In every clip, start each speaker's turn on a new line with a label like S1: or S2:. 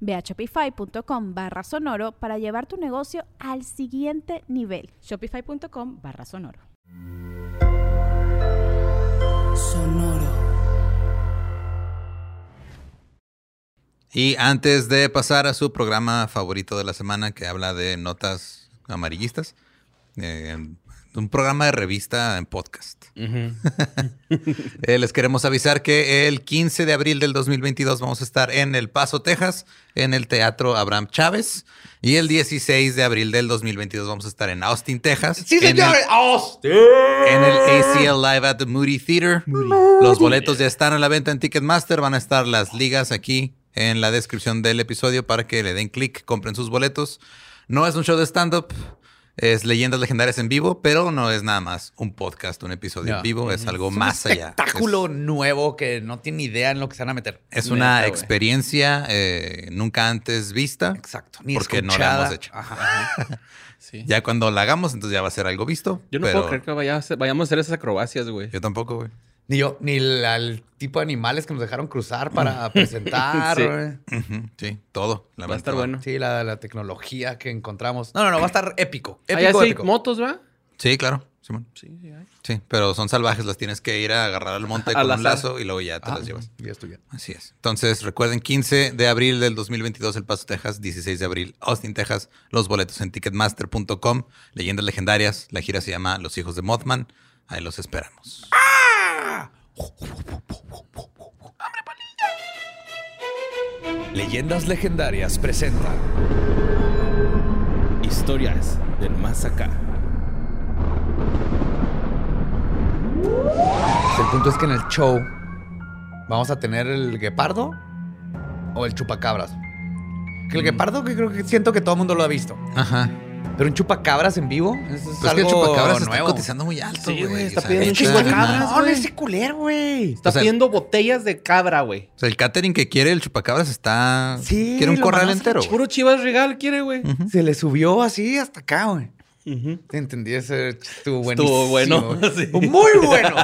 S1: Ve a shopify.com barra sonoro para llevar tu negocio al siguiente nivel.
S2: Shopify.com barra sonoro.
S3: Sonoro.
S4: Y antes de pasar a su programa favorito de la semana que habla de notas amarillistas, eh, un programa de revista en podcast. Eh, les queremos avisar que el 15 de abril del 2022 vamos a estar en El Paso, Texas, en el Teatro Abraham Chávez. Y el 16 de abril del 2022 vamos a estar en Austin, Texas.
S3: Sí,
S4: en
S3: señor.
S4: el-
S3: Austin.
S4: en el ACL Live at the Moody Theater. Los boletos ya están a la venta en Ticketmaster. Van a estar las ligas aquí en la descripción del episodio para que le den clic, compren sus boletos. No es un show de stand-up, es leyendas legendarias en vivo, pero no es nada más un podcast, un episodio en vivo. Es algo
S3: Es un
S4: más allá.
S3: espectáculo nuevo que no tiene idea en lo que se van a meter.
S4: Es, una experiencia eh, nunca antes vista.
S3: Exacto. Ni
S4: porque no la
S3: escuchada.
S4: hemos hecho.
S3: Ajá, ajá.
S5: Sí.
S4: Ya cuando la hagamos, entonces ya va a ser algo visto.
S5: Yo no
S4: pero
S5: puedo creer que vaya a vayamos a hacer esas acrobacias, güey.
S4: Yo tampoco, güey.
S3: Ni yo, ni el, al tipo de animales que nos dejaron cruzar para presentar.
S5: Sí.
S4: todo. La
S5: Va a estar
S4: verdad.
S5: bueno.
S3: Sí, la, la tecnología que encontramos. No, no, no, va a estar épico.
S5: Allá
S3: Épico,
S5: sí,
S3: épico.
S5: motos, ¿va?
S4: Sí, claro. Simón.
S5: Sí, sí, hay.
S4: Sí, pero son salvajes, las tienes que ir a agarrar al monte con un lazo y luego ya te
S3: Ah,
S4: las llevas.
S3: Ya estoy bien.
S4: Así es. Entonces, recuerden, 15 de abril del 2022, El Paso, Texas. 16 de abril, Austin, Texas. Los boletos en ticketmaster.com. Leyendas legendarias. La gira se llama Los Hijos de Mothman. Ahí los esperamos.
S6: Leyendas Legendarias presenta
S5: Historias del más acá.
S3: El punto es que en el show vamos a tener el guepardo o el chupacabras. Que el guepardo que creo que siento que todo el mundo lo ha visto.
S4: Ajá.
S3: Pero un chupacabras en vivo eso es
S4: Pues es que el
S3: algo
S4: chupacabras está
S3: nuevo.
S4: cotizando muy alto,
S5: Sí,
S4: güey. O
S5: está
S4: sea,
S5: pidiendo un de
S4: no.
S3: ese culero, güey.
S5: Está
S4: O sea-
S5: pidiendo botellas de cabra, güey.
S4: O sea, el catering que quiere el chupacabras está.
S3: Sí,
S4: Quiere un corral entero.
S5: Puro chivas regal quiere, güey.
S3: Se le subió así hasta acá, güey. Te entendí, ese estuvo buenísimo.
S5: Estuvo bueno, sí.
S3: Muy bueno.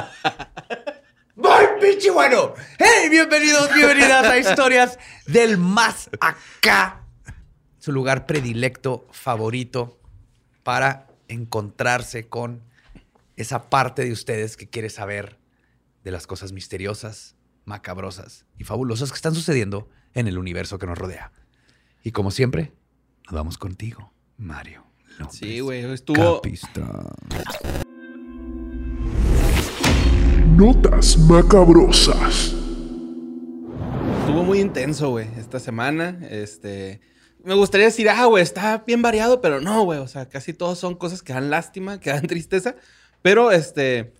S3: Muy pinche bueno. Hey, bienvenidos, bienvenidas a Historias del Más Acá. Su lugar predilecto, favorito, para encontrarse con esa parte de ustedes que quiere saber de las cosas misteriosas, macabrosas y fabulosas que están sucediendo en el universo que nos rodea. Y como siempre, nos vamos contigo, Mario. López
S5: Sí, güey. Estuvo.
S3: Capistrán.
S7: Notas macabrosas.
S5: Estuvo muy intenso, güey, esta semana. Este. Me gustaría decir, ah, güey, está bien variado, pero no, güey. O sea, casi todos son cosas que dan lástima, que dan tristeza. Pero, este.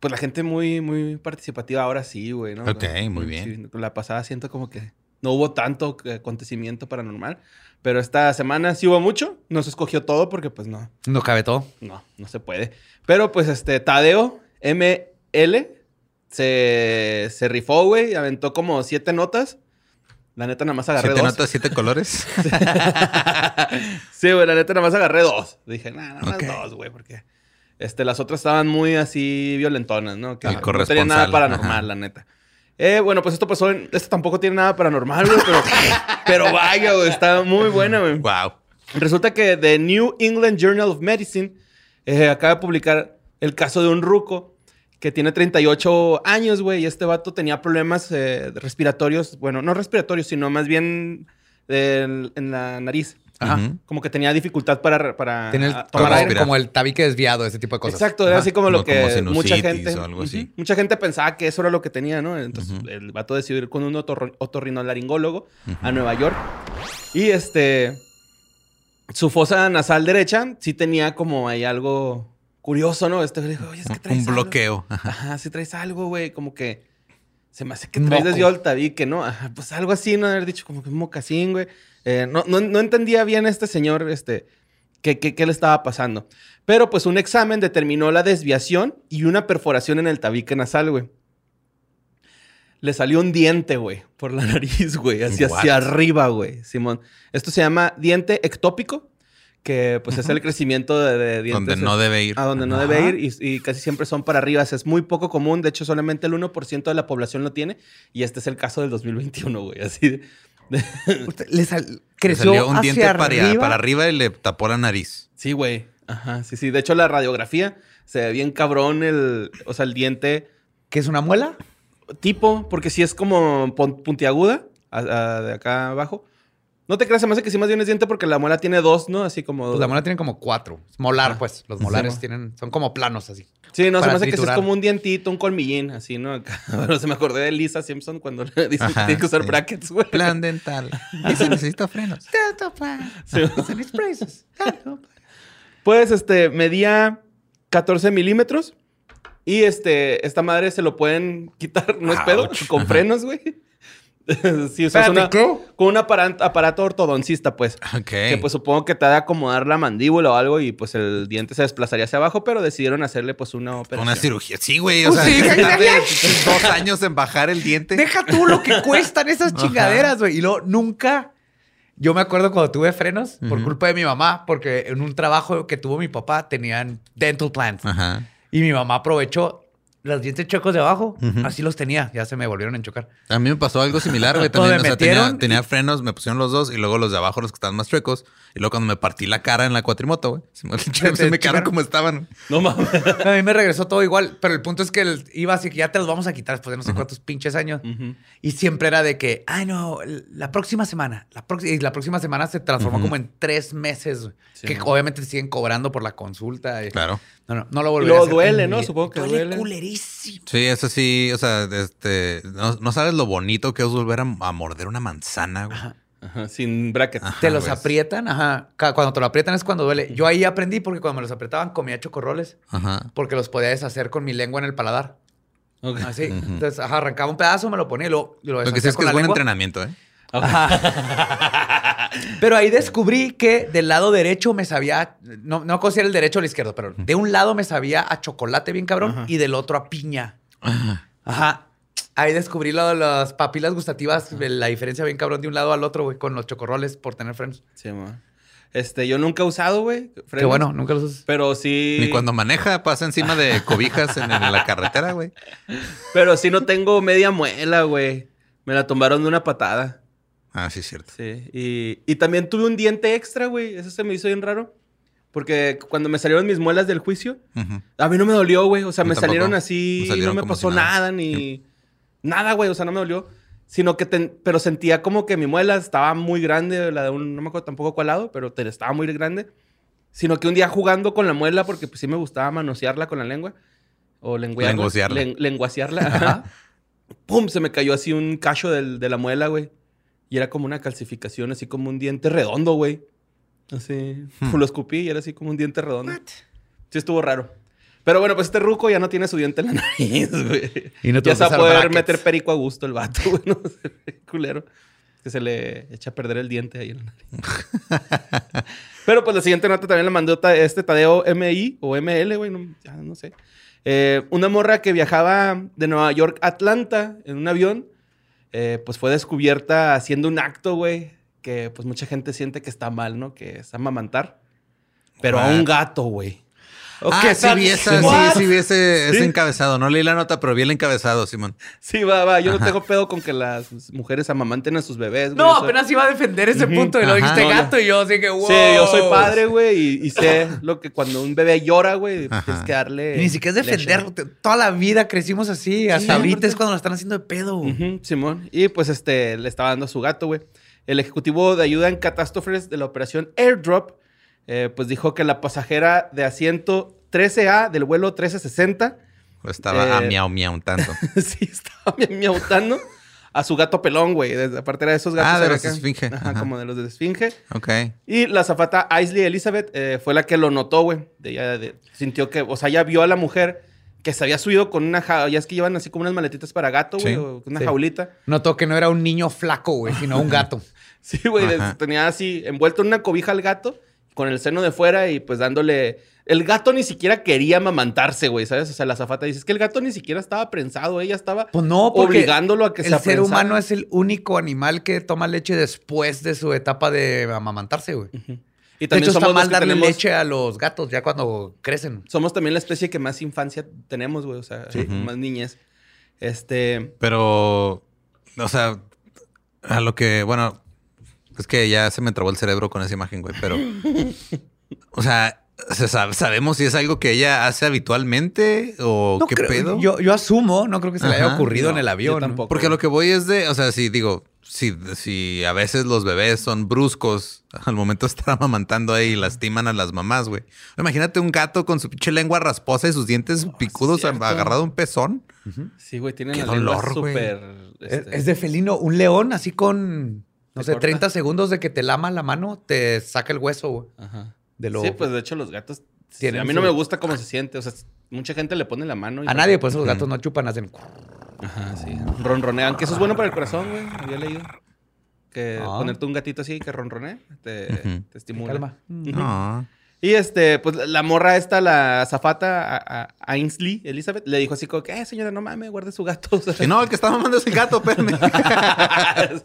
S5: Pues la gente muy, muy participativa ahora sí, güey, ¿no?
S4: Ok, muy bien.
S5: Sí, la pasada siento como que no hubo tanto eh, acontecimiento paranormal. Pero esta semana sí hubo mucho. No se escogió todo porque, pues, no.
S3: No cabe todo.
S5: No, no se puede. Pero pues este, Tadeo ML se, se rifó, güey, y aventó como siete notas. La neta nada más agarré
S4: Siete
S5: dos.
S4: notas, siete colores.
S5: sí, güey, la neta nada más agarré dos. Dije, nada, nada más dos, güey, porque este, las otras estaban muy así violentonas, ¿no? Que
S4: El
S5: no tenía nada paranormal,
S4: ajá.
S5: la neta. Eh, bueno, pues esto pasó en... Esto tampoco tiene nada paranormal, güey, pero, pero vaya, güey, está muy buena, güey.
S4: wow.
S5: Resulta que The New England Journal of Medicine eh, acaba de publicar el caso de un ruco que tiene 38 años, güey, y este vato tenía problemas eh, respiratorios, bueno, no respiratorios, sino más bien del- en la nariz.
S3: Ajá.
S5: Como que tenía dificultad para, para
S3: Tiene el-
S5: ah,
S3: como,
S5: tomar aire.
S4: respirar.
S3: como el tabique desviado, ese tipo de cosas.
S5: Exacto, era
S3: Ajá.
S5: así como lo
S4: No,
S5: que
S4: como
S5: mucha gente,
S4: o algo así.
S5: Ujú. mucha gente pensaba que eso era lo que tenía, ¿no? Entonces el vato decidió ir con un otorro- otorrinolaringólogo a Nueva York y este su fosa nasal derecha sí tenía como ahí algo curioso, ¿no? Este dijo, oye, es que traes
S4: Un
S5: algo".
S4: bloqueo. Ajá.
S5: Si traes algo, güey, como que se me hace que
S3: Un
S5: traes desviado el tabique, ¿no? Ajá, pues algo así, no haber dicho como que un mocasín, güey. Eh, no, no, no entendía bien este señor, este, qué, qué, qué le estaba pasando. Pero pues un examen determinó la desviación y una perforación en el tabique nasal, güey. Le salió un diente, güey, por la nariz, güey,
S4: What?
S5: hacia arriba, güey, Simón. Esto se llama diente ectópico, que pues es el crecimiento de, de dientes.
S4: Donde no debe ir.
S5: A donde no
S3: Ajá.
S5: debe ir y, y casi siempre son para arriba. Es muy poco común. De hecho, solamente el 1% de la población lo tiene. Y este es el caso del 2021, güey. Así de...
S3: Le sal-
S4: Le
S3: creció
S4: salió un
S3: hacia
S4: diente para
S3: arriba.
S4: para arriba y le tapó la nariz.
S5: Sí, güey. Ajá, sí, sí. De hecho, la radiografía se ve bien cabrón el... O sea, el diente
S3: ¿Qué es una muela?
S5: tipo, porque sí es como puntiaguda a- a- de acá abajo. No te creas, se me hace que sí más bien es diente porque la muela tiene dos, ¿no? Así como...
S3: Pues la muela tiene como cuatro. Es molar,
S5: Ah.
S3: pues. Los molares
S5: mo.
S3: tienen, son como planos así.
S5: Sí, no, se me hace que sí es como un dientito, un colmillín, así, ¿no? Pero se me acordé de Lisa Simpson cuando le dicen que tiene que usar
S4: sí.
S5: brackets, güey.
S4: Plan dental. Y se necesita frenos.
S5: Sí. Pues, este, medía 14 milímetros. Y este, esta madre se lo pueden quitar, no es pedo,
S4: Ouch.
S5: con frenos, güey. sí, o sea, es
S3: Espérate,
S5: una-
S3: ¿qué?
S5: con un aparato, aparato ortodoncista, pues.
S4: Ok.
S5: Que pues supongo que te ha de acomodar la mandíbula o algo y pues el diente se desplazaría hacia abajo, pero decidieron hacerle pues una operación.
S4: Una cirugía. Sí, güey. O
S3: Pues
S4: sea,
S3: sí,
S4: se dos años en bajar el diente.
S3: Deja tú lo que cuestan esas chingaderas, güey. Y luego nunca. Yo me acuerdo cuando tuve frenos por culpa de mi mamá, porque en un trabajo que tuvo mi papá tenían dental plans.
S4: Ajá.
S3: Y mi mamá aprovechó los dientes chocos de abajo. Así los tenía. Ya se me volvieron a chocar.
S4: A mí me pasó algo similar, güey. También,
S3: me
S4: o sea, tenía,
S3: metieron
S4: tenía
S3: y-
S4: frenos, me pusieron los dos y luego los de abajo, los que estaban más chuecos. Y luego cuando me partí la cara en la cuatrimoto, güey, se me, se me quedaron como estaban.
S5: No mames.
S3: A mí me regresó todo igual, pero el punto es que el- iba así que ya te los vamos a quitar después de no sé cuántos pinches años. Y siempre era de que, ay, no, la próxima semana. La próxima y la próxima semana se transformó como en tres meses,
S5: Sí,
S3: que obviamente te siguen cobrando por la consulta. y-
S4: Claro.
S3: No, no, no lo
S5: Y
S3: volveré
S5: luego
S3: a hacer.
S5: duele, ¿no? Supongo que
S3: duele.
S5: duele.
S3: culerísimo.
S4: Sí, eso sí, o sea, este, no, no sabes lo bonito que es volver a, a morder una manzana, güey.
S5: Ajá, sin brackets.
S4: Ajá,
S3: Te los aprietan, ajá. Cuando te lo aprietan es cuando duele. Yo ahí aprendí porque cuando me los apretaban comía chocorroles
S4: Ajá.
S3: porque los podía deshacer con mi lengua en el paladar.
S5: Ok.
S3: Así. Entonces, ajá, arrancaba un pedazo, me lo ponía y lo, y lo
S4: Lo que
S3: deshacía
S4: sí es que
S3: con
S4: es buen
S3: lengua.
S4: entrenamiento, ¿eh?
S3: Pero ahí descubrí que del lado derecho me sabía, no, no considero el derecho o el izquierdo, pero de un lado me sabía a chocolate bien cabrón
S5: Ajá.
S3: y del otro a piña. Ajá. Ahí descubrí lo de las papilas gustativas, la diferencia bien cabrón de un lado al otro, güey, con los chocorroles por tener frenos.
S5: Sí, ma. Este, yo nunca he usado, güey.
S3: Qué bueno, nunca los usas.
S5: Pero sí.
S4: Ni cuando maneja pasa encima de cobijas en, en la carretera, güey.
S5: Pero sí no tengo media muela, güey. Me la tumbaron de una patada.
S4: Ah, sí, es cierto.
S5: Sí. Y, y también tuve un diente extra, güey. Eso se me hizo bien raro. Porque cuando me salieron mis muelas del juicio, a mí no me dolió, güey. O sea, me salieron así,
S4: Me salieron
S5: no me pasó
S4: si nada.
S5: nada, ni nada, güey. O sea, no me dolió. Sino que, ten- pero sentía como que mi muela estaba muy grande, la de un, no me acuerdo tampoco cuál lado, pero estaba muy grande. Sino que un día jugando con la muela, porque pues sí me gustaba manosearla con la lengua. O.
S4: Lenguasearla.
S5: Len-. ¡Pum! Se me cayó así un cacho del- de la muela, güey. Y era como una calcificación, así como un diente redondo, güey. Así.
S4: Hmm.
S5: Lo escupí y era así como un diente redondo. Sí estuvo raro. Pero bueno, pues este ruco ya no tiene su diente en la nariz, güey.
S3: Y no
S5: ya se va a poder
S3: brackets.
S5: meter perico a gusto el vato, güey. ¿no? Culero. Que se le echa a perder el diente ahí en la nariz. Pero pues la siguiente nota también la mandó este Tadeo MI o ML, güey. No, ya no sé. Eh, una morra que viajaba de Nueva York a Atlanta en un avión, eh, pues fue descubierta haciendo un acto, güey, que pues mucha gente siente que está mal, ¿no? Que es amamantar. Pero a un gato, güey.
S4: Ah,
S5: Ok,
S4: sí vi, esa, sí, sí vi ese, ese
S5: Sí.
S4: encabezado. No leí la nota, pero vi el encabezado, Simón.
S5: Sí, va, va. Yo no tengo pedo con que las mujeres amamanten a sus bebés. güey.
S3: No, apenas iba a defender ese punto y lo dijiste
S5: No,
S3: gato y yo así que wow.
S5: Sí, yo soy padre, güey, y, y sé lo que cuando un bebé llora, güey,
S4: Ajá.
S5: tienes que darle.
S3: Y ni siquiera es
S5: leche.
S3: defenderlo. Toda la vida crecimos así. Hasta ahorita es cuando lo están haciendo de pedo.
S5: Ujú, Simón. Y pues este, le estaba dando a su gato, güey. el ejecutivo de ayuda en catástrofes de la operación Airdrop, eh, pues dijo que la pasajera de asiento 13A del vuelo 1360
S4: O Estaba a
S5: Eh,
S4: miau miau un tanto.
S5: sí, estaba mi- miautando a su gato pelón, güey. Desde- Aparte era de esos gatos.
S4: Ah, de los de esfinge.
S5: Ajá,
S4: Ajá.
S5: como de los de esfinge.
S4: Ok.
S5: Y la zafata Aisley Elizabeth eh, fue la que lo notó, güey. Ella de- sintió que, o sea, ya vio a la mujer que se había subido con una jaula. Ya es que llevan así como unas maletitas para gato, güey,
S4: Sí.
S5: o una
S3: Sí.
S5: jaulita.
S3: Notó que no era un niño flaco, güey, sino un gato.
S5: Sí, güey, tenía así envuelto en una cobija al gato, con el seno de fuera y pues dándole. El gato ni siquiera quería amamantarse, güey, ¿sabes? O sea, la zafata dice: Es que el gato ni siquiera estaba prensado, ella estaba
S3: Pues no,
S5: obligándolo a que se
S3: el ser humano es el único animal que toma leche después de su etapa de amamantarse, güey.
S5: Y
S3: De hecho, está
S5: somos
S3: mal
S5: que
S3: darle
S5: tenemos-
S3: leche a los gatos ya cuando crecen.
S5: Somos también la especie que más infancia tenemos, güey. O sea, más niñez. Este.
S4: Pero, o sea, a lo que, bueno, es que ya se me trabó el cerebro con esa imagen, güey, pero, o sea, se sabe- ¿sabemos si es algo que ella hace habitualmente o
S3: No
S4: qué
S3: creo-
S4: pedo?
S3: Yo, yo asumo, no creo que se le haya ocurrido en el avión.
S5: tampoco.
S4: Porque a lo que voy es de, o sea, si digo, si, si a veces los bebés son bruscos al momento de estar amamantando ahí y lastiman a las mamás, güey. Imagínate un gato con su pinche lengua rasposa y sus dientes picudos agarrado a un pezón.
S5: Sí, güey, tienen
S4: Qué
S5: la lengua
S4: dolor, güey.
S5: súper.
S3: Es,
S5: este,
S3: es de felino. Un león así con, no sé,
S5: corta.
S3: 30 segundos de que te lama la mano, te saca el hueso, güey.
S5: Ajá.
S3: De lo...
S5: Sí, pues de hecho los gatos.
S3: Tienen
S5: a mí no me gusta cómo se siente. O sea, mucha gente le pone la mano. y
S3: A nadie, pues esos gatos no chupan, hacen...
S5: Ajá, sí. Ronronean, que eso es bueno para el corazón, güey. Había leído. Que
S3: Ah.
S5: ponerte un gatito así que ronronee te, te estimula.
S3: Calma.
S4: No.
S5: Y este, pues la morra esta, la zafata, a, a- Ainsley, Elizabeth, le dijo así como que, eh, señora, no mames, guarde su gato. O sea,
S4: Si no, el que está mamando es el gato, espérame.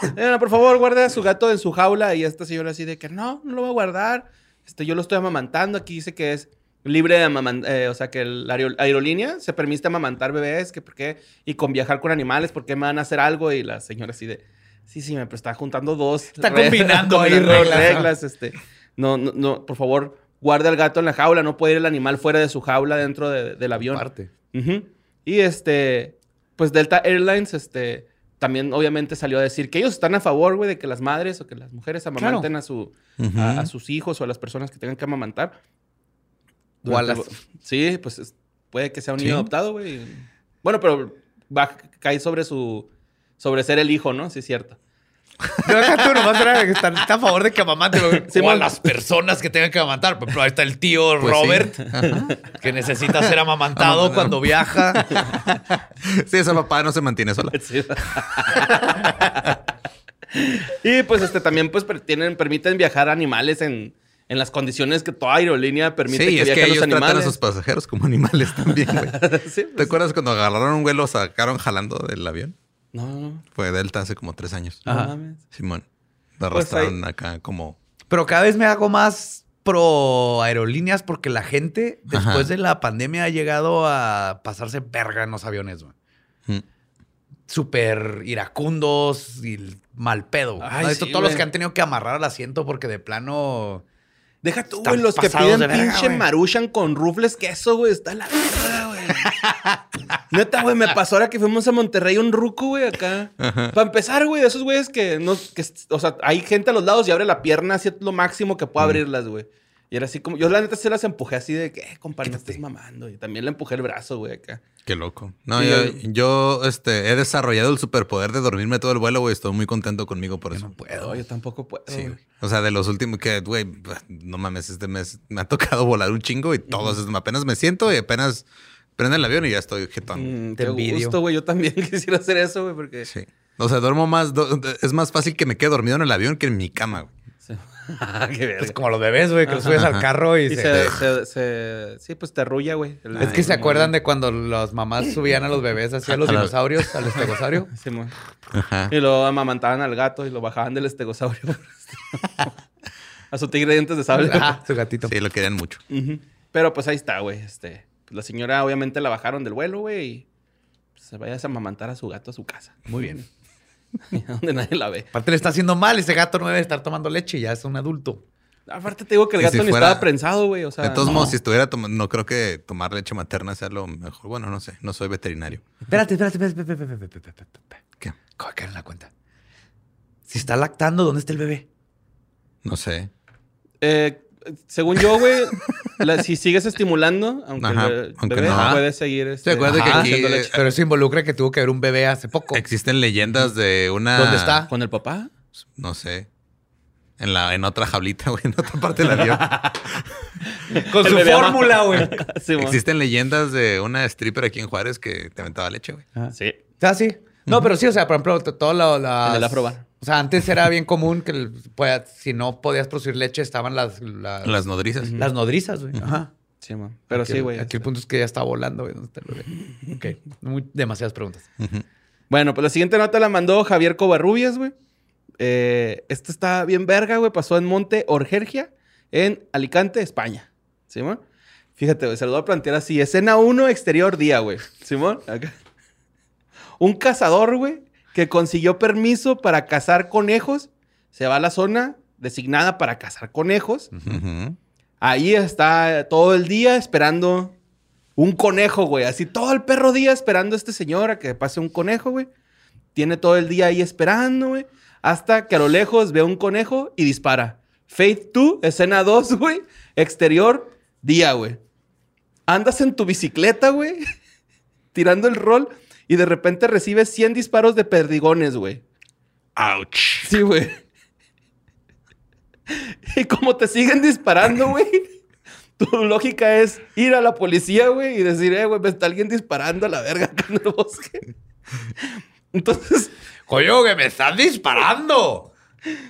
S5: "Señora, por favor, guarde a su gato en su jaula. Y esta señora así de que, no, no lo voy a guardar. Este, yo lo estoy amamantando. Aquí dice que es libre de amamantar, o sea, que la aero- aerolínea se permite amamantar bebés, que por qué, y con viajar con animales, ¿por qué me van a hacer algo? Y la señora así de, sí, sí, me pero está juntando dos.
S3: Está
S5: re-
S3: combinando ahí
S5: combinando
S3: reglas.
S5: reglas, este. No, no, no, por favor, guarde al gato en la jaula. No puede ir el animal fuera de su jaula dentro de- del avión.
S3: Aparte.
S5: Ujú. Y este, pues Delta Airlines, este, también obviamente salió a decir que ellos están a favor, güey, de que las madres o que las mujeres amamanten a, su, a, a sus hijos o a las personas que tengan que amamantar.
S3: O a las-
S5: Sí, pues es- puede que sea un
S4: Sí.
S5: niño adoptado, güey. Bueno, pero va, cae sobre su, sobre ser el hijo, ¿no? Sí, es cierto.
S3: Yo acá tú nomás era que está, está a favor de que amamanten. güey.
S5: Sí,
S3: o a las personas que tengan que amamantar. Por ejemplo, ahí está el tío
S4: Pues sí.
S3: Robert, que necesita ser amamantado cuando viaja.
S4: Sí, esa papá no se mantiene sola.
S5: Sí. y pues este también pues tienen, permiten viajar animales en, en las condiciones que toda aerolínea permite
S4: Sí,
S5: que
S4: es que
S5: viajen
S4: ellos
S5: los
S4: tratan a
S5: animales.
S4: sus pasajeros como animales también, güey.
S5: Sí,
S4: ¿Te
S5: pues,
S4: acuerdas cuando agarraron un vuelo, sacaron jalando del avión?
S5: No, no, no.
S4: Fue Delta hace como tres años.
S5: No
S3: Ajá.
S5: mames.
S4: Simón. Lo
S5: Pues
S4: arrastraron acá como...
S3: Pero cada vez me hago más pro aerolíneas porque la gente después
S4: Ajá.
S3: de la pandemia ha llegado a pasarse verga en los aviones, güey.
S4: Mm.
S3: Súper iracundos y mal pedo.
S5: Ay,
S3: ¿No? Esto, todos los que han tenido que amarrar al asiento porque de plano...
S5: Deja tú, güey, los que piden
S3: verga,
S5: pinche
S3: güey.
S5: maruchan con rufles queso, güey, está la verga, güey. Neta, güey, me pasó ahora que fuimos a Monterrey un ruco, güey, acá. Para empezar, güey, de esos güeyes que no, que, o sea, hay gente a los lados y abre la pierna así lo máximo que pueda abrirlas, güey. Y era así como, yo la neta se las empujé así de que, eh, compadre, no estés mamando. Y también le empujé el brazo, güey, acá.
S4: Qué loco. No,
S5: Sí,
S4: yo,
S5: yo-
S4: este, he desarrollado el superpoder de dormirme todo el vuelo, güey. Estoy muy contento conmigo por eso.
S3: No puedo.
S5: Yo tampoco puedo.
S4: Sí,
S5: güey.
S4: O sea, de los últimos que, güey, no mames, este mes me ha tocado volar un chingo y todos, es- apenas me siento y apenas prende el avión y ya estoy jetón.
S5: Mm,
S3: Te
S5: gusto, güey. Yo también quisiera hacer eso, güey, porque...
S4: Sí. O sea, duermo más, do- es más fácil que me quede dormido en el avión que en mi cama, güey.
S5: Sí. Ah, qué verga.
S3: Es como los bebés, güey, que los subes al carro y,
S5: Y
S3: se...
S5: se, se- se- sí, pues te arrulla, güey.
S3: Es que se acuerdan de cuando las mamás subían a los bebés hacia los
S4: A la-
S3: dinosaurios, al estegosaurio.
S5: Sí. Y lo amamantaban al gato y lo bajaban del estegosaurio. a su tigre de dientes de sable.
S3: Ajá, su gatito.
S4: Sí, lo querían mucho.
S5: Pero pues ahí está, güey. Este, pues, la señora obviamente la bajaron del vuelo, güey. Y pues, se vaya a amamantar a su gato a su casa.
S3: Muy bien.
S5: donde nadie la ve.
S3: Aparte le está haciendo mal, ese gato no debe estar tomando leche, ya es un adulto.
S5: Aparte te digo que el gato
S4: si
S5: ni
S4: fuera-
S5: estaba prensado, güey. O sea,
S4: de todos
S5: no.
S4: modos, si estuviera tomando, no creo que tomar leche materna sea lo mejor. Bueno, no sé, no soy veterinario.
S3: Espérate, espérate, espérate, espérate, espérate, espérate, espérate.
S4: ¿Qué?
S3: ¿Cómo caer en la cuenta? Si está lactando, ¿dónde está el bebé?
S4: No sé.
S5: Eh, según yo, güey, la- si sigues estimulando, aunque,
S4: Ajá,
S5: el
S4: aunque
S5: bebé
S4: no.
S5: puede seguir. Este,
S4: ¿Se acuerda que
S3: Ajá,
S4: aquí,
S5: haciendo
S4: eh.
S3: Pero eso involucra que tuvo que haber un bebé hace poco.
S4: existen leyendas de una...
S3: ¿Dónde está?
S5: ¿Con el papá?
S4: No sé. En, la, en otra jaulita, güey, en otra parte del avión.
S3: Con
S5: El
S3: su fórmula, güey.
S5: Sí.
S4: Existen leyendas de una stripper aquí en Juárez que te aventaba leche, güey.
S5: Sí.
S3: Ah, sí. No, pero sí, o sea, por ejemplo, t- todo lo, las-
S5: En el Afrobar.
S3: O sea, antes era bien común que el- pueda- si no podías producir leche, estaban las, las,
S4: Las nodrizas.
S3: las nodrizas, güey. Ajá.
S5: Sí. Pero
S3: Aquí
S5: sí, güey.
S3: Aquí el punto es que ya está volando, güey. Ok. Muy- demasiadas preguntas.
S5: Bueno, pues la siguiente nota la mandó Javier Covarrubias, güey. Eh, esto está bien verga, güey. Pasó en Monte Orgergia, en Alicante, España. ¿Simón? Fíjate, güey, se lo voy a plantear así. Escena 1, exterior día, güey. ¿Simón? Acá. Un cazador, güey, que consiguió permiso para cazar conejos, se va a la zona designada para cazar conejos. Ahí está todo el día esperando un conejo, güey. Así todo el perro día esperando a este señor a que pase un conejo, güey. Tiene todo el día ahí esperando, güey. Hasta que a lo lejos ve un conejo y dispara. Faith 2, escena 2, güey. Exterior, día, güey. Andas en tu bicicleta, güey. Tirando el rol y de repente recibes 100 disparos de perdigones, güey.
S4: Ouch.
S5: Sí, güey. Y como te siguen disparando, güey, tu lógica es ir a la policía, güey, y decir, eh, güey, me está alguien disparando a la verga acá en el bosque. Entonces,
S3: ¡Coño, que me están disparando!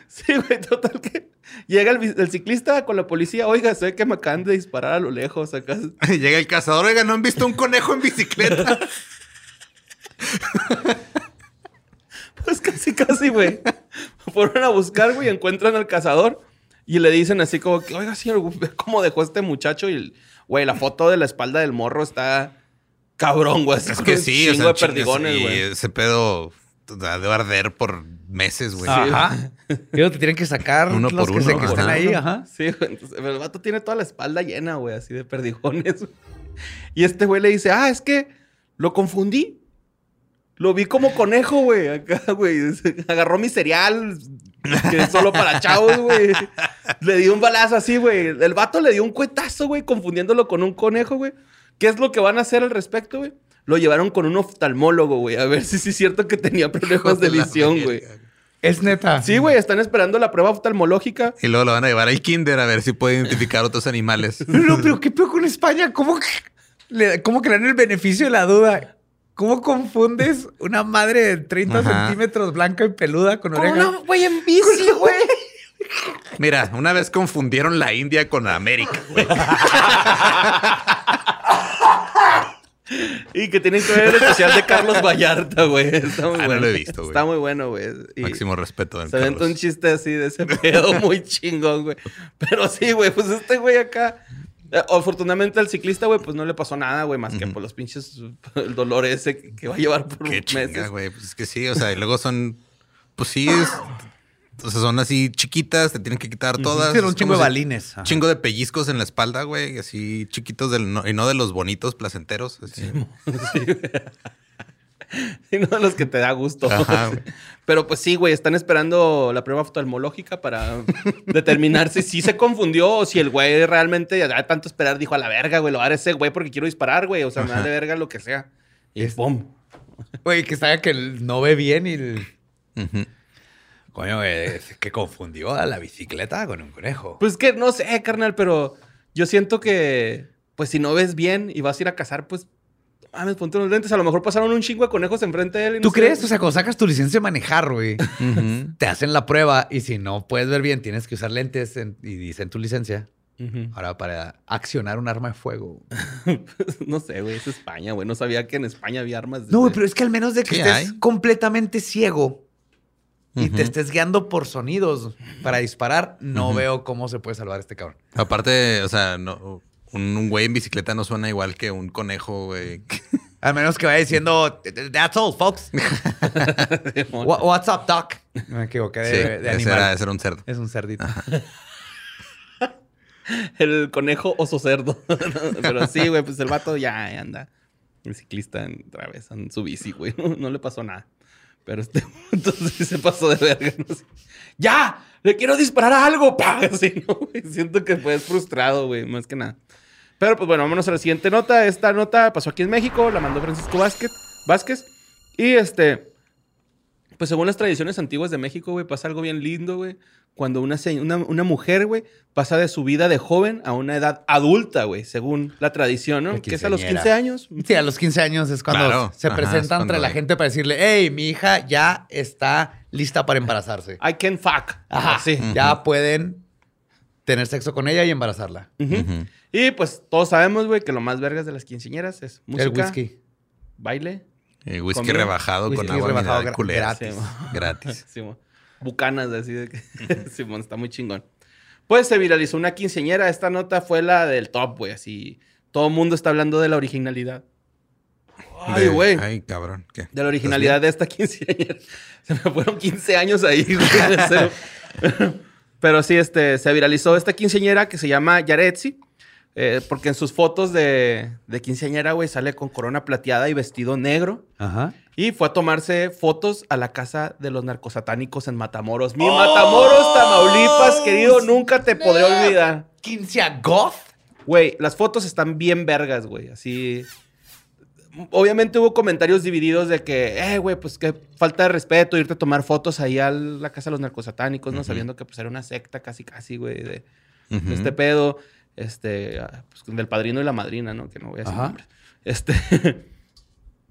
S5: sí, güey, total que llega el, el ciclista con la policía, oiga, sé que me acaban de disparar a lo lejos acá.
S4: Llega el cazador, oiga, ¿no han visto un conejo en bicicleta?
S5: Pues casi, casi, güey. Fueron a buscar, güey, encuentran al cazador y le dicen así como que, oiga, señor, ve cómo dejó este muchacho y, güey, la foto de la espalda del morro está cabrón, güey.
S4: es que sí, o
S5: chingo
S4: sea,
S5: de perdigones, güey.
S4: ese pedo debe arder por meses, güey.
S3: Ajá. Te tienen que sacar
S4: Uno
S3: los
S4: por
S3: que, se-
S4: uno,
S3: que estén
S4: ajá.
S3: ahí, ajá.
S5: Sí, güey. Entonces, el vato tiene toda la espalda llena, güey, así de perdigones. Y este güey le dice, ah, es que lo confundí. Lo vi como conejo, güey. Acá, güey. Agarró mi cereal, que es solo para chavos, güey. Le dio un balazo así, güey. El vato le dio un cuetazo, güey, confundiéndolo con un conejo, güey. ¿Qué es lo que van a hacer al respecto, güey? Lo llevaron con un oftalmólogo, güey, a ver si sí es cierto que tenía problemas de visión, güey.
S3: Es neta.
S5: Sí, güey, están esperando la prueba oftalmológica.
S4: Y luego lo van a llevar al kinder a ver si puede identificar otros animales.
S3: No, pero ¿qué peor con España? ¿Cómo que, le, ¿Cómo que le dan el beneficio de la duda? ¿Cómo confundes una madre de 30
S4: Ajá.
S3: centímetros blanca y peluda con
S5: Con
S3: oreja?
S5: una güey en bici, güey.
S4: Mira, una vez confundieron la India con América, güey.
S5: Y que tienen que ver el especial de Carlos Vallarta, güey. Está muy
S4: Ah, no
S5: bueno.
S4: lo he visto, güey.
S5: Está muy bueno, güey. Y
S4: Máximo respeto.
S5: Se aventó un chiste así de ese pedo muy chingón, güey. Pero sí, güey, pues este güey acá. Eh, Afortunadamente al ciclista, güey, pues no le pasó nada, güey, más que por los pinches, el dolor ese que, que va a llevar por
S4: Qué chinga,
S5: meses.
S4: güey. Pues es que sí, o sea, y luego son. Pues sí, es- o sea, son así chiquitas, te tienen que quitar todas.
S3: Era un
S4: Es
S3: chingo
S4: como
S3: de
S4: si-
S3: balines. Ajá.
S4: Chingo de pellizcos en la espalda, güey, así chiquitos del no- y no de los bonitos placenteros. así.
S5: Y no de los que te da gusto.
S4: Ajá.
S5: Pero pues sí, güey, están esperando la prueba oftalmológica para determinar si sí se confundió o si el güey realmente, ya de tanto esperar, dijo a la verga, güey, lo a dar ese güey porque quiero disparar, güey. O sea, me da de verga lo que sea. Y ¡pum!
S3: Güey, que sabe que no ve bien y... el-. Coño, güey, es que confundió a la bicicleta con un conejo.
S5: Pues que no sé, carnal, pero yo siento que, pues si no ves bien y vas a ir a cazar, pues, mames, ponte unos lentes. A lo mejor pasaron un chingo de conejos enfrente de él. y no
S3: ¿Tú
S5: sé.
S3: crees? O sea, cuando sacas tu licencia de manejar, güey, te hacen la prueba y si no puedes ver bien, tienes que usar lentes en- y dice en tu licencia. Ahora, para accionar un arma de fuego.
S5: no sé, güey, es España, güey. No sabía que en España había armas.
S3: No, güey, pero es que al menos de que
S4: Sí
S3: estés
S4: hay.
S3: completamente ciego y te estés guiando por sonidos para disparar, no veo cómo se puede salvar este cabrón.
S4: Aparte, o sea, no, un, un güey en bicicleta no suena igual que un conejo, güey.
S3: Al menos que vaya diciendo, that's all, folks. Wha- What's up, doc? Me equivoqué de,
S4: Sí,
S3: de
S4: ese,
S3: animal.
S4: era, ese era un cerdo.
S3: Es un cerdito.
S5: El conejo oso cerdo. pero sí, güey, pues el vato ya anda. El ciclista en- otra vez en su bici, güey. No, no le pasó nada. Pero este entonces sí se pasó de verga. ¡Ya! ¡Le quiero disparar a algo! ¡Pa! Así, ¿no, güey? Siento que fue frustrado, güey, más que nada. Pero pues bueno, vámonos a la siguiente nota. Esta nota pasó aquí en México, la mandó Francisco Vázquez. Vázquez y este, pues según las tradiciones antiguas de México, güey, pasa algo bien lindo, güey. Cuando una, una, una mujer, güey, pasa de su vida de joven a una edad adulta, güey, según la tradición, ¿no? Que es a los
S3: quinceañera.
S5: 15 años.
S3: Sí, a los 15 años es cuando
S4: Claro.
S3: se
S4: Ajá,
S3: presenta
S4: es cuando
S3: entre la gente para decirle, hey, mi hija ya está lista para embarazarse.
S5: I can fuck.
S3: Ajá,
S5: Así.
S3: Ya pueden tener sexo con ella y embarazarla.
S5: Y pues todos sabemos, güey, que lo más vergas de las quinceañeras es música,
S3: El whisky.
S5: baile,
S4: Eh, whisky
S5: Comida.
S4: rebajado
S3: Whisky
S4: con agua
S3: rebajado
S4: mineral
S3: gra-
S4: culera.
S3: gratis.
S5: Sí.
S4: Gratis.
S5: Simón. Bucanas, así de que. Simón, está muy chingón. Pues se viralizó una quinceañera. Esta nota fue la del top, güey. Así. Todo el mundo está hablando de la originalidad. Ay, güey.
S4: Ay, cabrón. ¿Qué?
S5: De la originalidad de esta quinceañera. Se me fueron 15 años ahí, güey. Pero sí, este, se viralizó esta quinceañera que se llama Yaretsi. eh, porque en sus fotos de, de quinceañera, güey, sale con corona plateada y vestido negro.
S3: Ajá.
S5: Y fue a tomarse fotos a la casa de los narcosatánicos en Matamoros. Mi Matamoros, Tamaulipas, querido, nunca te podré olvidar.
S3: 15 a goth.
S5: Güey, las fotos están bien vergas, güey. Así. Obviamente hubo comentarios divididos de que, eh, güey, pues que falta de respeto irte a tomar fotos ahí a la casa de los narcosatánicos, ¿no? Sabiendo que pues era una secta casi, casi, güey, de, este pedo. Este, ah, pues, del padrino y la madrina, ¿no? Que no voy a decir nombres. Este.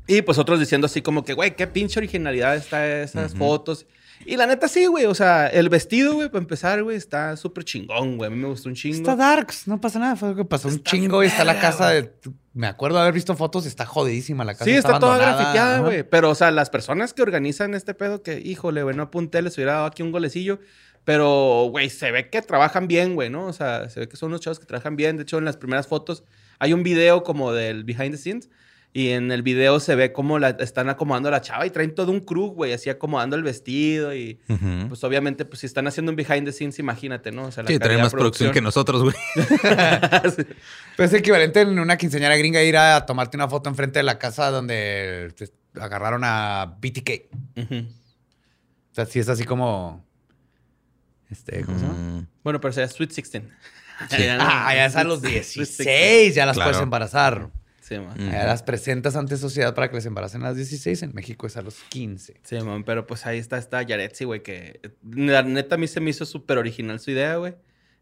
S5: y pues otros diciendo así como que, güey, qué pinche originalidad está esas fotos. Y la neta sí, güey. O sea, el vestido, güey, para empezar, güey, está súper chingón, güey. A mí me gustó un chingo.
S3: Está darks, no pasa nada. Fue lo que pasó un
S5: Está
S3: chingo y está la casa de. Me acuerdo haber visto fotos, está jodidísima la casa.
S5: Sí, está, toda
S3: abandonada.
S5: grafiteada,
S3: Ajá.
S5: güey. Pero, o sea, las personas que organizan este pedo, que, híjole, güey, no apunté, les hubiera dado aquí un golecillo. Pero, güey, se ve que trabajan bien, güey, ¿no? O sea, se ve que son unos chavos que trabajan bien. De hecho, en las primeras fotos hay un video como del behind the scenes. Y en el video se ve cómo la están acomodando a la chava y traen todo un crew, güey, así acomodando el vestido. Y pues, obviamente, pues si están haciendo un behind the scenes, imagínate, ¿no? O sea, la
S4: Sí,
S5: calidad
S4: trae
S5: de
S4: más producción que nosotros, güey.
S3: Pues es equivalente en una quinceañera gringa ir a tomarte una foto enfrente de la casa donde te agarraron a BTK.
S5: Ujú.
S3: O sea, sí es así como. Este, ¿cómo se llama?
S4: Mm.
S5: Bueno, pero sería Sweet 16.
S3: Ah, ya es a los
S5: Sweet
S3: 16, ya las
S4: Claro.
S3: puedes embarazar.
S5: Sí, man.
S3: Las presentas ante sociedad para que les embaracen a las 16. En México es a los 15.
S5: Sí, man, pero pues ahí está esta Yaretsi, güey, que eh, la neta a mí se me hizo súper original su idea, güey.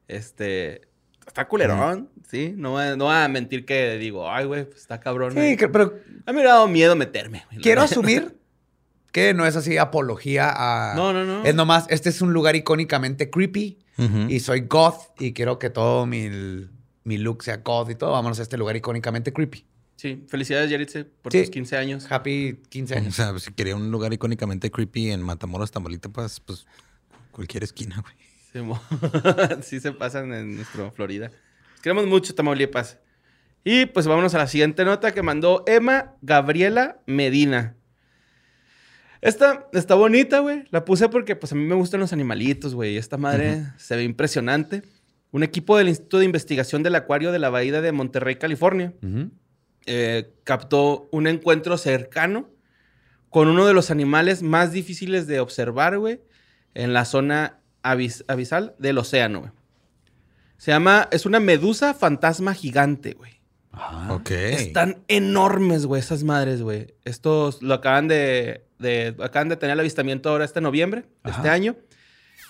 S5: Este, está culerón, ¿sí? No, voy a- no voy a mentir que digo, ay, güey, pues está cabrón.
S3: Sí,
S5: güey".
S3: que- pero
S5: A mí me ha dado miedo meterme, güey.
S3: quiero asumir que no es así apología a.
S5: No, no, no.
S3: Es nomás, este es un lugar icónicamente creepy y soy goth y quiero que todo mi, mi look sea goth y todo. Vámonos a este lugar icónicamente creepy.
S5: Sí, felicidades, Yaretsi, por
S3: Sí.
S5: tus 15 años.
S3: Happy 15
S4: O
S3: años.
S4: sea, si quería un lugar icónicamente creepy en Matamoros, Tamaulipas, pues cualquier esquina, güey.
S5: Sí, se pasan en nuestro Florida. Queremos mucho Tamaulipas. Y pues vámonos a la siguiente nota que mandó Emma Gabriela Medina. Esta está bonita, güey. La puse porque pues a mí me gustan los animalitos, güey. Esta madre se ve impresionante. Un equipo del Instituto de Investigación del Acuario de la Bahía de Monterrey, California,
S3: Ujú.
S5: Eh, captó un encuentro cercano con uno de los animales más difíciles de observar, güey, en la zona abis- abisal del océano, güey. Se llama, es una medusa fantasma gigante, güey.
S3: Ah.
S4: Ok.
S5: Están enormes, güey, esas madres, güey. Estos lo acaban de, de- acaban de tener el avistamiento ahora este noviembre de
S3: Ajá.
S5: este año.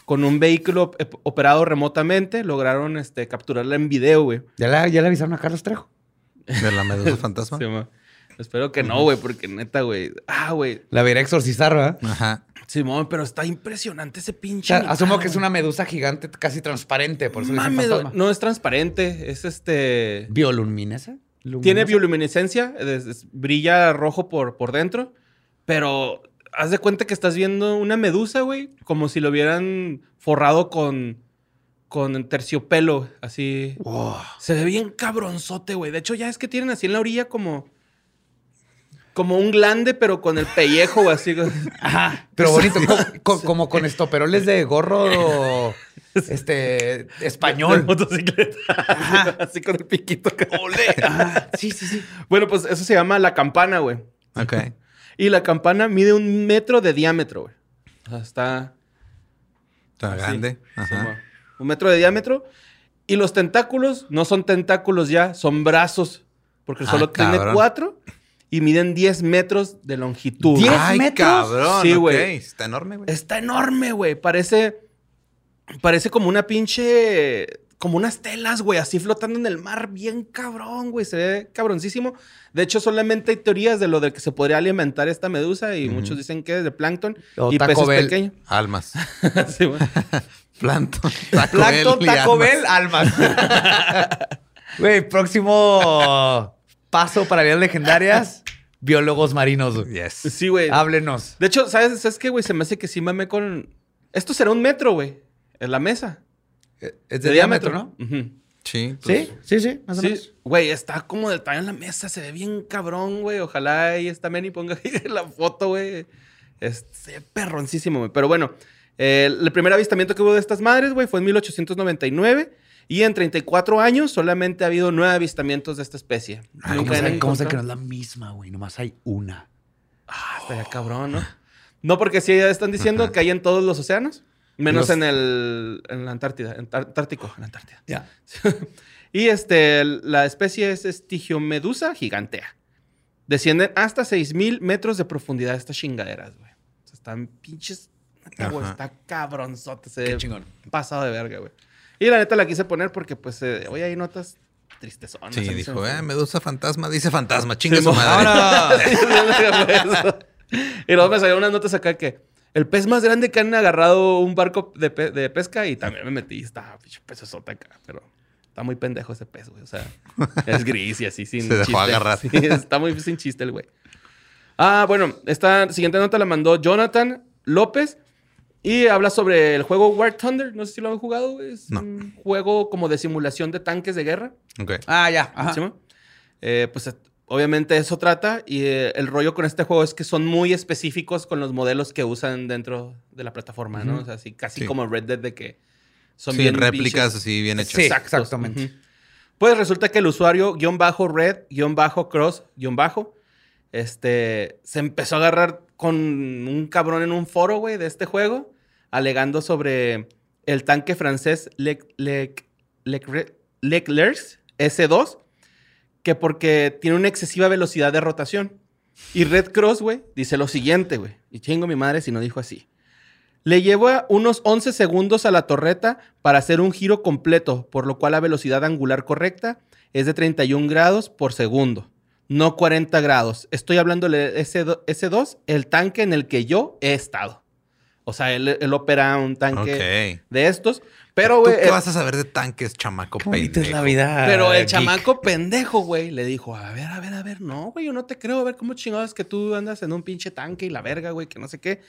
S5: Con un vehículo op- operado remotamente, lograron este, capturarla en video, güey.
S3: ¿Ya, le, ¿Ya le avisaron a Carlos Trejo?
S4: De la medusa fantasma.
S5: Sí, ma. Espero que no, güey, porque neta, güey. Ah, güey.
S3: La veré exorcizar, ¿verdad?
S4: Ajá.
S5: Simón, pero está impresionante ese
S3: O
S5: pinche.
S3: sea, asumo que es una medusa gigante casi transparente, por eso
S5: Mames. No es transparente, es este.
S3: ¿Bioluminescente?
S5: Tiene bioluminescencia, es- es- brilla rojo por, por dentro, pero haz de cuenta que estás viendo una medusa, güey, como si lo hubieran forrado con, con terciopelo, así. Se ve bien cabronzote, güey. De hecho, ya es que tienen así en la orilla como. Como un glande, pero con el pellejo, güey, así.
S3: Ajá, pero bonito, co- co- como con estoperoles de gorro este
S5: De
S3: español.
S5: motocicleta. Así, así con el piquito. acá.
S3: Ajá, sí, sí, sí.
S5: Bueno, pues eso se llama la campana, güey.
S4: Ok.
S5: Y la campana mide un metro de diámetro, güey. O sea, está...
S4: Está
S5: así.
S4: grande.
S5: Sí,
S4: Ajá.
S5: Un metro de diámetro. Y los tentáculos no son tentáculos ya, son brazos. Porque
S4: Ah,
S5: solo tiene
S4: cabrón.
S5: cuatro y miden 10 metros de longitud.
S3: ¿Diez?
S4: Ay,
S3: metros?
S4: cabrón.
S5: Sí, güey.
S4: Está enorme, güey.
S5: Está enorme, güey. Parece. Parece como una pinche. Como unas telas, güey, así flotando en el mar, bien cabrón, güey. Se ve cabroncísimo. De hecho, solamente hay teorías de lo de que se podría alimentar esta medusa y muchos dicen que es de plancton
S3: O
S5: y
S3: Taco
S5: peces pequeños.
S4: Almas.
S5: Sí, güey.
S4: Plankton. Taco
S3: Plankton,
S4: Bell
S3: Taco. Bell, almas. Güey, próximo paso para vidas legendarias, biólogos marinos. güey.
S4: Yes.
S5: Sí, güey.
S3: Háblenos.
S5: De hecho, ¿sabes, ¿sabes qué, güey? Se me hace que sí mame con. Esto será un metro, güey. En la mesa.
S3: Es de, diámetro, ¿no?
S5: Ujú.
S4: Sí. pues,
S3: Sí, sí, sí, más o
S5: Sí,
S3: menos.
S5: güey, está como del tamaño de la mesa, se ve bien cabrón, güey. Ojalá ahí está Manny ponga ahí la foto, güey. Es, se ve perroncísimo, güey. Pero bueno, eh, el primer avistamiento que hubo de estas madres, güey, fue en 1899. Y en 34 años solamente ha habido nueve avistamientos de esta especie. Nunca
S3: ¿Cómo, sé, cómo sé que no es la misma, güey? Nomás hay una.
S5: Ah, estaría cabrón, ¿no? No, porque sí ya están diciendo
S4: Ajá.
S5: que hay en todos los océanos. Menos
S3: Los-
S5: en el en la Antártida, en Antártico, en la Antártida.
S3: Ya.
S5: y este, la especie es Estigiomedusa gigantea. Descienden hasta 6000 metros de profundidad estas chingaderas, güey. O sea, están pinches. Güey, está cabronzote. Se
S3: Qué chingón.
S5: pasado de verga, güey. Y la neta la quise poner porque, pues, eh, hoy hay notas tristezonas.
S4: Sí, dijo, eh. Medusa fantasma, dice fantasma, chinga
S5: Sí,
S4: su madre.
S5: Y luego me salieron unas notas acá que el pez más grande que han agarrado un barco de, pe- de pesca y también me metí. Está pinche pezosota acá, pero está muy pendejo ese pez, güey. O sea, es gris y así sin
S4: Se dejó
S5: chiste.
S4: agarrar.
S5: Sí, está muy sin chiste el güey. Ah, bueno, esta siguiente nota la mandó Jonathan López y habla sobre el juego War Thunder. No sé si lo han jugado. Es
S4: No.
S5: un juego como de simulación de tanques de guerra.
S4: Ok.
S3: Ah, ya.
S5: Eh, pues et- obviamente eso trata y eh, el rollo con este juego es que son muy específicos con los modelos que usan dentro de la plataforma, ¿no? O sea, así, casi
S4: Sí.
S5: como Red Dead de que son
S4: sí,
S5: bien
S4: réplicas
S5: bichos.
S4: así bien hechas.
S3: Sí, exactamente.
S5: Pues resulta que el usuario guion bajo red, guion bajo cross, guion bajo, este, se empezó a agarrar con un cabrón en un foro, güey, de este juego, alegando sobre el tanque francés Lecre- Leclerc S2, que porque tiene una excesiva velocidad de rotación. Y Red Cross, güey, dice lo siguiente, güey, y chingo mi madre si no dijo así. Le lleva unos 11 segundos a la torreta para hacer un giro completo, por lo cual la velocidad angular correcta es de 31 grados por segundo, no 40 grados. Estoy hablando S2, S2, el tanque en el que yo he estado. O sea, él, él opera un tanque de estos, pero,
S4: ¿Tú
S5: güey,
S4: qué
S5: el-
S4: vas a saber de tanques, chamaco
S3: Qué bonita es la
S4: pendejo?
S3: vida.
S5: pero el
S3: geek.
S5: chamaco pendejo, güey, le dijo, a ver, a ver, a ver, no, güey, yo no te creo, a ver cómo chingados que tú andas en un pinche tanque y la verga, güey, que no sé qué.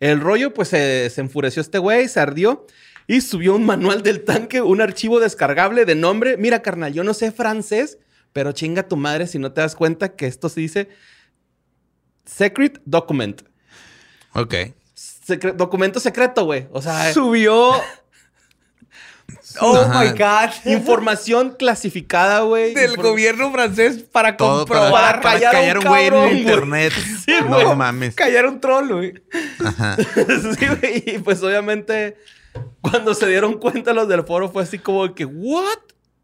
S5: El rollo, pues, se, se enfureció este güey, se ardió y subió un manual del tanque, un archivo descargable de nombre. Mira, carnal, yo no sé francés, pero chinga tu madre si no te das cuenta que esto se dice Secret Document.
S4: Ok.
S5: Secre- documento secreto, güey. O sea,
S3: Subió. Oh
S4: Ajá.
S3: my God.
S5: información clasificada, güey.
S3: Del gobierno francés para
S4: Todo
S3: comprobar.
S5: para
S4: para
S5: callar a un
S4: güey en internet. no
S5: güey.
S4: mames.
S3: Callar un troll, güey.
S4: Ajá.
S5: sí, güey. Y pues obviamente, cuando se dieron cuenta los del foro, fue así como que, ¿what?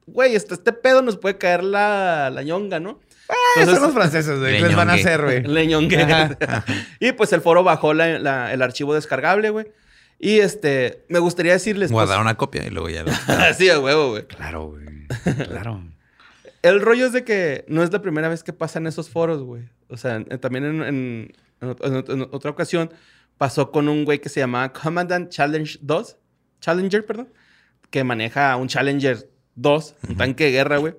S5: Güey, este, este pedo nos puede caer la, la ñonga, ¿no?
S3: Ah, son los franceses, güey. ¿Qué les van a
S4: Leñongue.
S3: hacer, güey?
S5: Le ñongué.
S3: Ajá.
S5: y pues el foro bajó la- la- el archivo descargable, güey. Y este, me gustaría decirles. pues,
S4: Guardar una copia y luego ya lo...
S5: Así a huevo, güey.
S3: Claro, güey. Claro.
S5: El rollo es de que no es la primera vez que pasan esos foros, güey. O sea, también en, en- en ot- en ot- en otra ocasión pasó con un güey que se llamaba Commandant Challenge 2. Challenger, perdón. Que maneja un Challenger 2, un tanque de guerra, güey.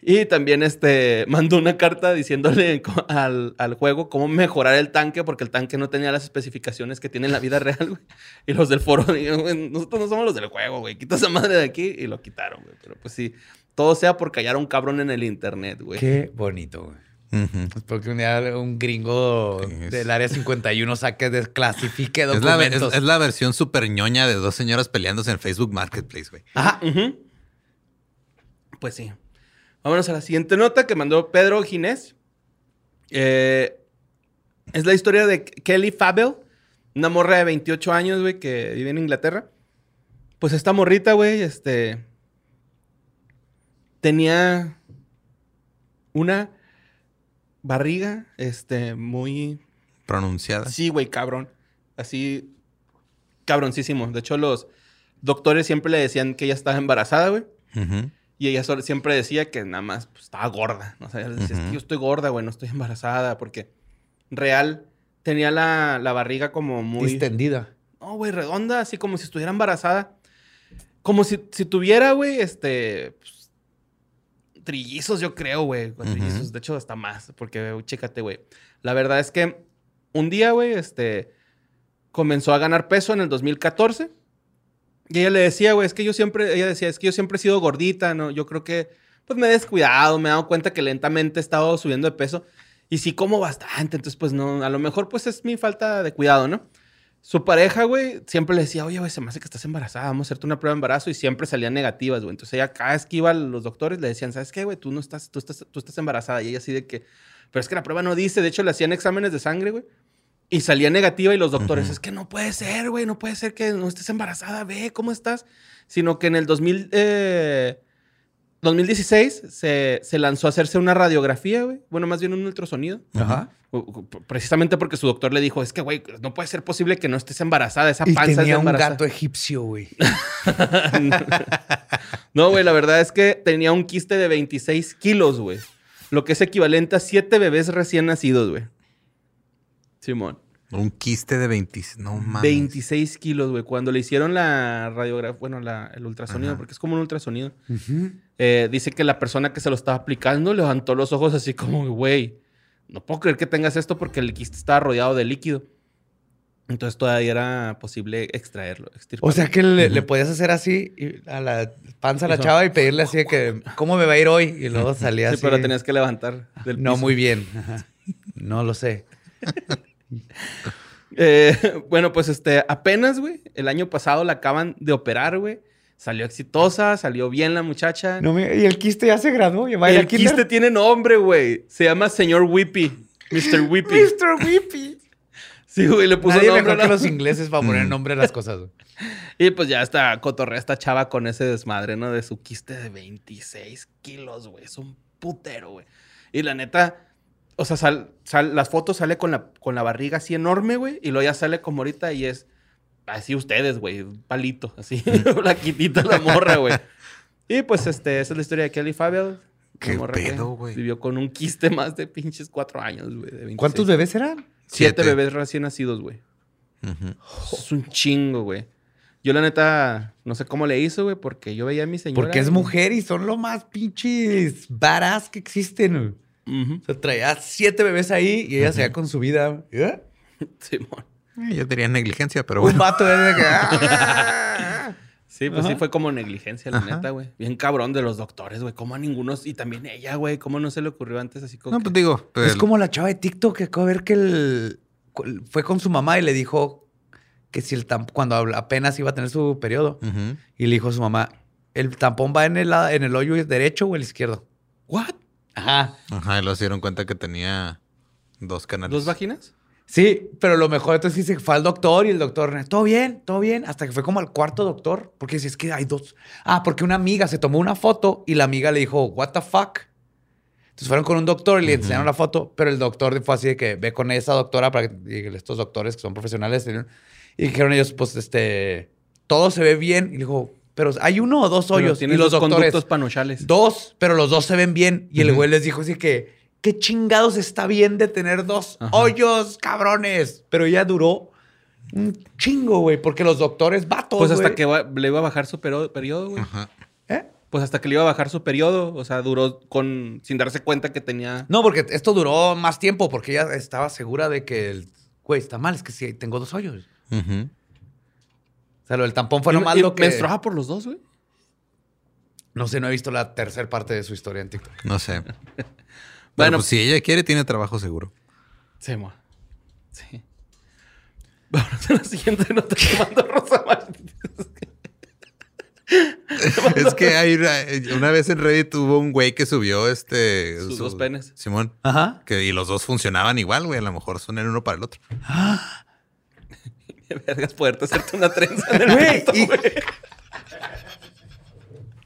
S5: Y también este, mandó una carta diciéndole al, al juego cómo mejorar el tanque, porque el tanque no tenía las especificaciones que tiene en la vida real, güey. Y los del foro dijeron, "Güey, nosotros no somos los del juego, güey. Quita esa madre de aquí. Y lo quitaron, güey. Pero pues sí, todo sea por callar a un cabrón en el internet, güey.
S3: Qué bonito, güey.
S4: Ujú.
S3: Espero que un día un gringo
S4: es-
S3: del área 51 saque, desclasifique
S4: Es la, es,
S3: documentos.
S4: es la versión súper ñoña de dos señoras peleándose en Facebook Marketplace, güey.
S3: Ajá.
S5: Pues sí. Vámonos a la siguiente nota que mandó Pedro Ginés. Eh, Es la historia de Kelly Fabel, una morra de 28 años, güey, que vive en Inglaterra. Pues esta morrita, güey, este. Tenía una barriga, este, muy.
S4: Pronunciada.
S5: Sí, güey, cabrón. Así. Cabroncísimo. De hecho, los doctores siempre le decían que ella estaba embarazada, güey. Y ella siempre decía que nada más pues, estaba gorda. ¿no? O sea, ella decía, yo estoy gorda, güey, no estoy embarazada. Porque real tenía la, la barriga como muy...
S3: Distendida.
S5: No, güey, redonda, así como si estuviera embarazada. Como si, si tuviera, güey, este... pues, trillizos, yo creo, güey. Trillizos, de hecho, hasta más. Porque, chécate, güey. La verdad es que un día, güey, este... Comenzó a ganar peso en el 2014. Y ella le decía, güey, es que yo siempre... Ella decía, es que yo siempre he sido gordita, ¿no? Yo creo que... Pues me he descuidado, me he dado cuenta que lentamente he estado subiendo de peso. Y sí como bastante, entonces pues no, a lo mejor pues es mi falta de cuidado, ¿no? Su pareja, güey, siempre le decía, oye, güey, se me hace que estás embarazada, vamos a hacerte una prueba de embarazo y siempre salían negativas, güey. Entonces ella cada vez que iba a los doctores le decían, ¿sabes qué, güey? Tú no estás, tú estás, tú estás embarazada. Y ella así de que, pero es que la prueba no dice, de hecho le hacían exámenes de sangre, güey. Y salía negativa y los doctores, es que no puede ser, güey, no puede ser que no estés embarazada, ve cómo estás. Sino que en el 2000, eh, 2016 se, se lanzó a hacerse una radiografía, güey. Bueno, más bien un ultrasonido.
S3: Ajá.
S5: Precisamente porque su doctor le dijo, es que, güey, no puede ser posible que no estés embarazada. Esa
S3: Y
S5: panza es de
S3: tenía un
S5: embarazada".
S3: gato egipcio, güey.
S5: no, güey, la verdad es que tenía un quiste de 26 kilos, güey. Lo que es equivalente a 7 bebés recién nacidos, güey. Simón.
S4: Un quiste de 20. No mames.
S5: 26 kilos, güey. Cuando le hicieron la radiografía, bueno, la- el ultrasonido,
S4: Ajá.
S5: porque es como un ultrasonido, eh, dice que la persona que se lo estaba aplicando levantó los ojos así como, güey, no puedo creer que tengas esto porque el quiste estaba rodeado de líquido. Entonces todavía era posible extraerlo.
S3: O
S5: extirparlo.
S3: sea que le, podías hacer así a la panza a la
S5: Eso.
S3: chava y pedirle así de que, ¿cómo me va a ir hoy? Y luego salía
S5: Sí,
S3: así.
S5: pero tenías que levantar del
S3: No,
S5: piso.
S3: muy bien. Ajá. No lo sé.
S5: Eh, bueno, pues este, apenas, güey, el año pasado la acaban de operar, güey. Salió exitosa, salió bien la muchacha.
S3: No me- y el quiste ya se graduó. Ya
S5: el
S3: kinder.
S5: quiste tiene nombre, güey. Se llama señor Whippy. Mr. Whippy.
S3: Mr. Whippy.
S5: Sí, güey, le puso
S3: Nadie
S5: nombre.
S3: mejor
S5: a
S3: que
S5: la-
S3: los ingleses para poner
S4: Mm.
S3: nombre a las cosas. güey.
S5: Y pues ya está cotorrea esta chava con ese desmadre, ¿no? De su quiste de 26 kilos, güey. Es un putero, güey. Y la neta, o sea, sal, sal- las fotos sale con la, con la barriga así enorme, güey. Y luego ya sale como ahorita y es así ustedes, güey. Un palito, así. Blaquitita la morra, güey. Y pues este, esa es la historia de Kelly Fabel. Una
S4: ¿Qué pedo, güey?
S5: Vivió con un quiste más de pinches cuatro años, güey. de 26.
S3: ¿Cuántos bebés eran?
S5: Siete
S4: Siete.
S5: bebés recién nacidos, güey. Es un chingo, güey. Yo la neta no sé cómo le hizo, güey, porque yo veía a mi señora.
S3: Porque es mujer y son lo más pinches varas que existen. güey. O sea, traía siete bebés ahí y ella se iba con su vida. ¿Eh?
S5: Simón.
S4: Eh, yo diría negligencia, pero
S3: Un
S4: bueno.
S3: vato de que... "Ah".
S5: Sí, pues sí fue como negligencia, la
S4: Ajá.
S5: neta, güey. Bien cabrón de los doctores, güey. ¿Cómo a ninguno? Y también ella, güey. ¿Cómo no se le ocurrió antes así como
S4: No,
S5: que-
S4: pues digo.
S3: Es
S4: el-
S3: como la chava de TikTok que acabo de ver que el... fue con su mamá y le dijo que si el tampón, cuando apenas iba a tener su periodo, y le dijo a su mamá, ¿el tampón va en el, en el hoyo derecho o el izquierdo?
S5: ¿What?
S3: Ajá.
S4: Ajá, y luego se dieron cuenta que tenía dos canales.
S5: ¿Dos vaginas?
S3: Sí, pero lo mejor entonces que fue al doctor y el doctor, todo bien, todo bien, hasta que fue como al cuarto doctor, porque si es que hay dos. Ah, porque una amiga se tomó una foto y la amiga le dijo, what the fuck. Entonces fueron con un doctor y le enseñaron la foto, pero el doctor fue así de que ve con esa doctora para que estos doctores que son profesionales y dijeron ellos, pues este, todo se ve bien y le dijo, pero hay uno o dos hoyos y
S5: tienes
S3: los
S5: dos
S3: doctores,
S5: conductos panochales.
S3: dos, pero los dos se ven bien y el
S4: Ujú.
S3: güey les dijo así que ¿Qué chingados está bien de tener dos
S5: Ajá.
S3: hoyos, cabrones? Pero ella duró un chingo, güey, porque los doctores vatos,
S5: Pues hasta
S3: güey.
S5: que va- le iba a bajar su perio- periodo, güey.
S4: Ajá.
S3: ¿Eh?
S5: Pues hasta que le iba a bajar su periodo. O sea, duró con... Sin darse cuenta que tenía...
S3: No, porque esto duró más tiempo, porque ella estaba segura de que el güey está mal, es que sí, tengo dos hoyos. Sea, lo del tampón fue
S5: Y-
S3: lo más
S5: y
S3: lo que.
S5: ¿Menstruaba por los dos, güey?
S3: No sé, no he visto la tercera parte de su historia en TikTok.
S4: No sé. Bueno,
S5: Bueno.
S4: pues si ella quiere, tiene trabajo seguro.
S5: Sí, mo. Sí. Vamos a la siguiente nota que mandó Rosa Martínez.
S4: Es que hay una, una vez en Reddit hubo un güey que subió este.
S5: Sus
S4: su-
S5: dos penes.
S4: Simón.
S3: Ajá.
S4: Que, y los dos funcionaban igual, güey. A lo mejor son el uno para el otro.
S5: Vergas, poderte hacerte una trenza en el
S3: Güey, y-.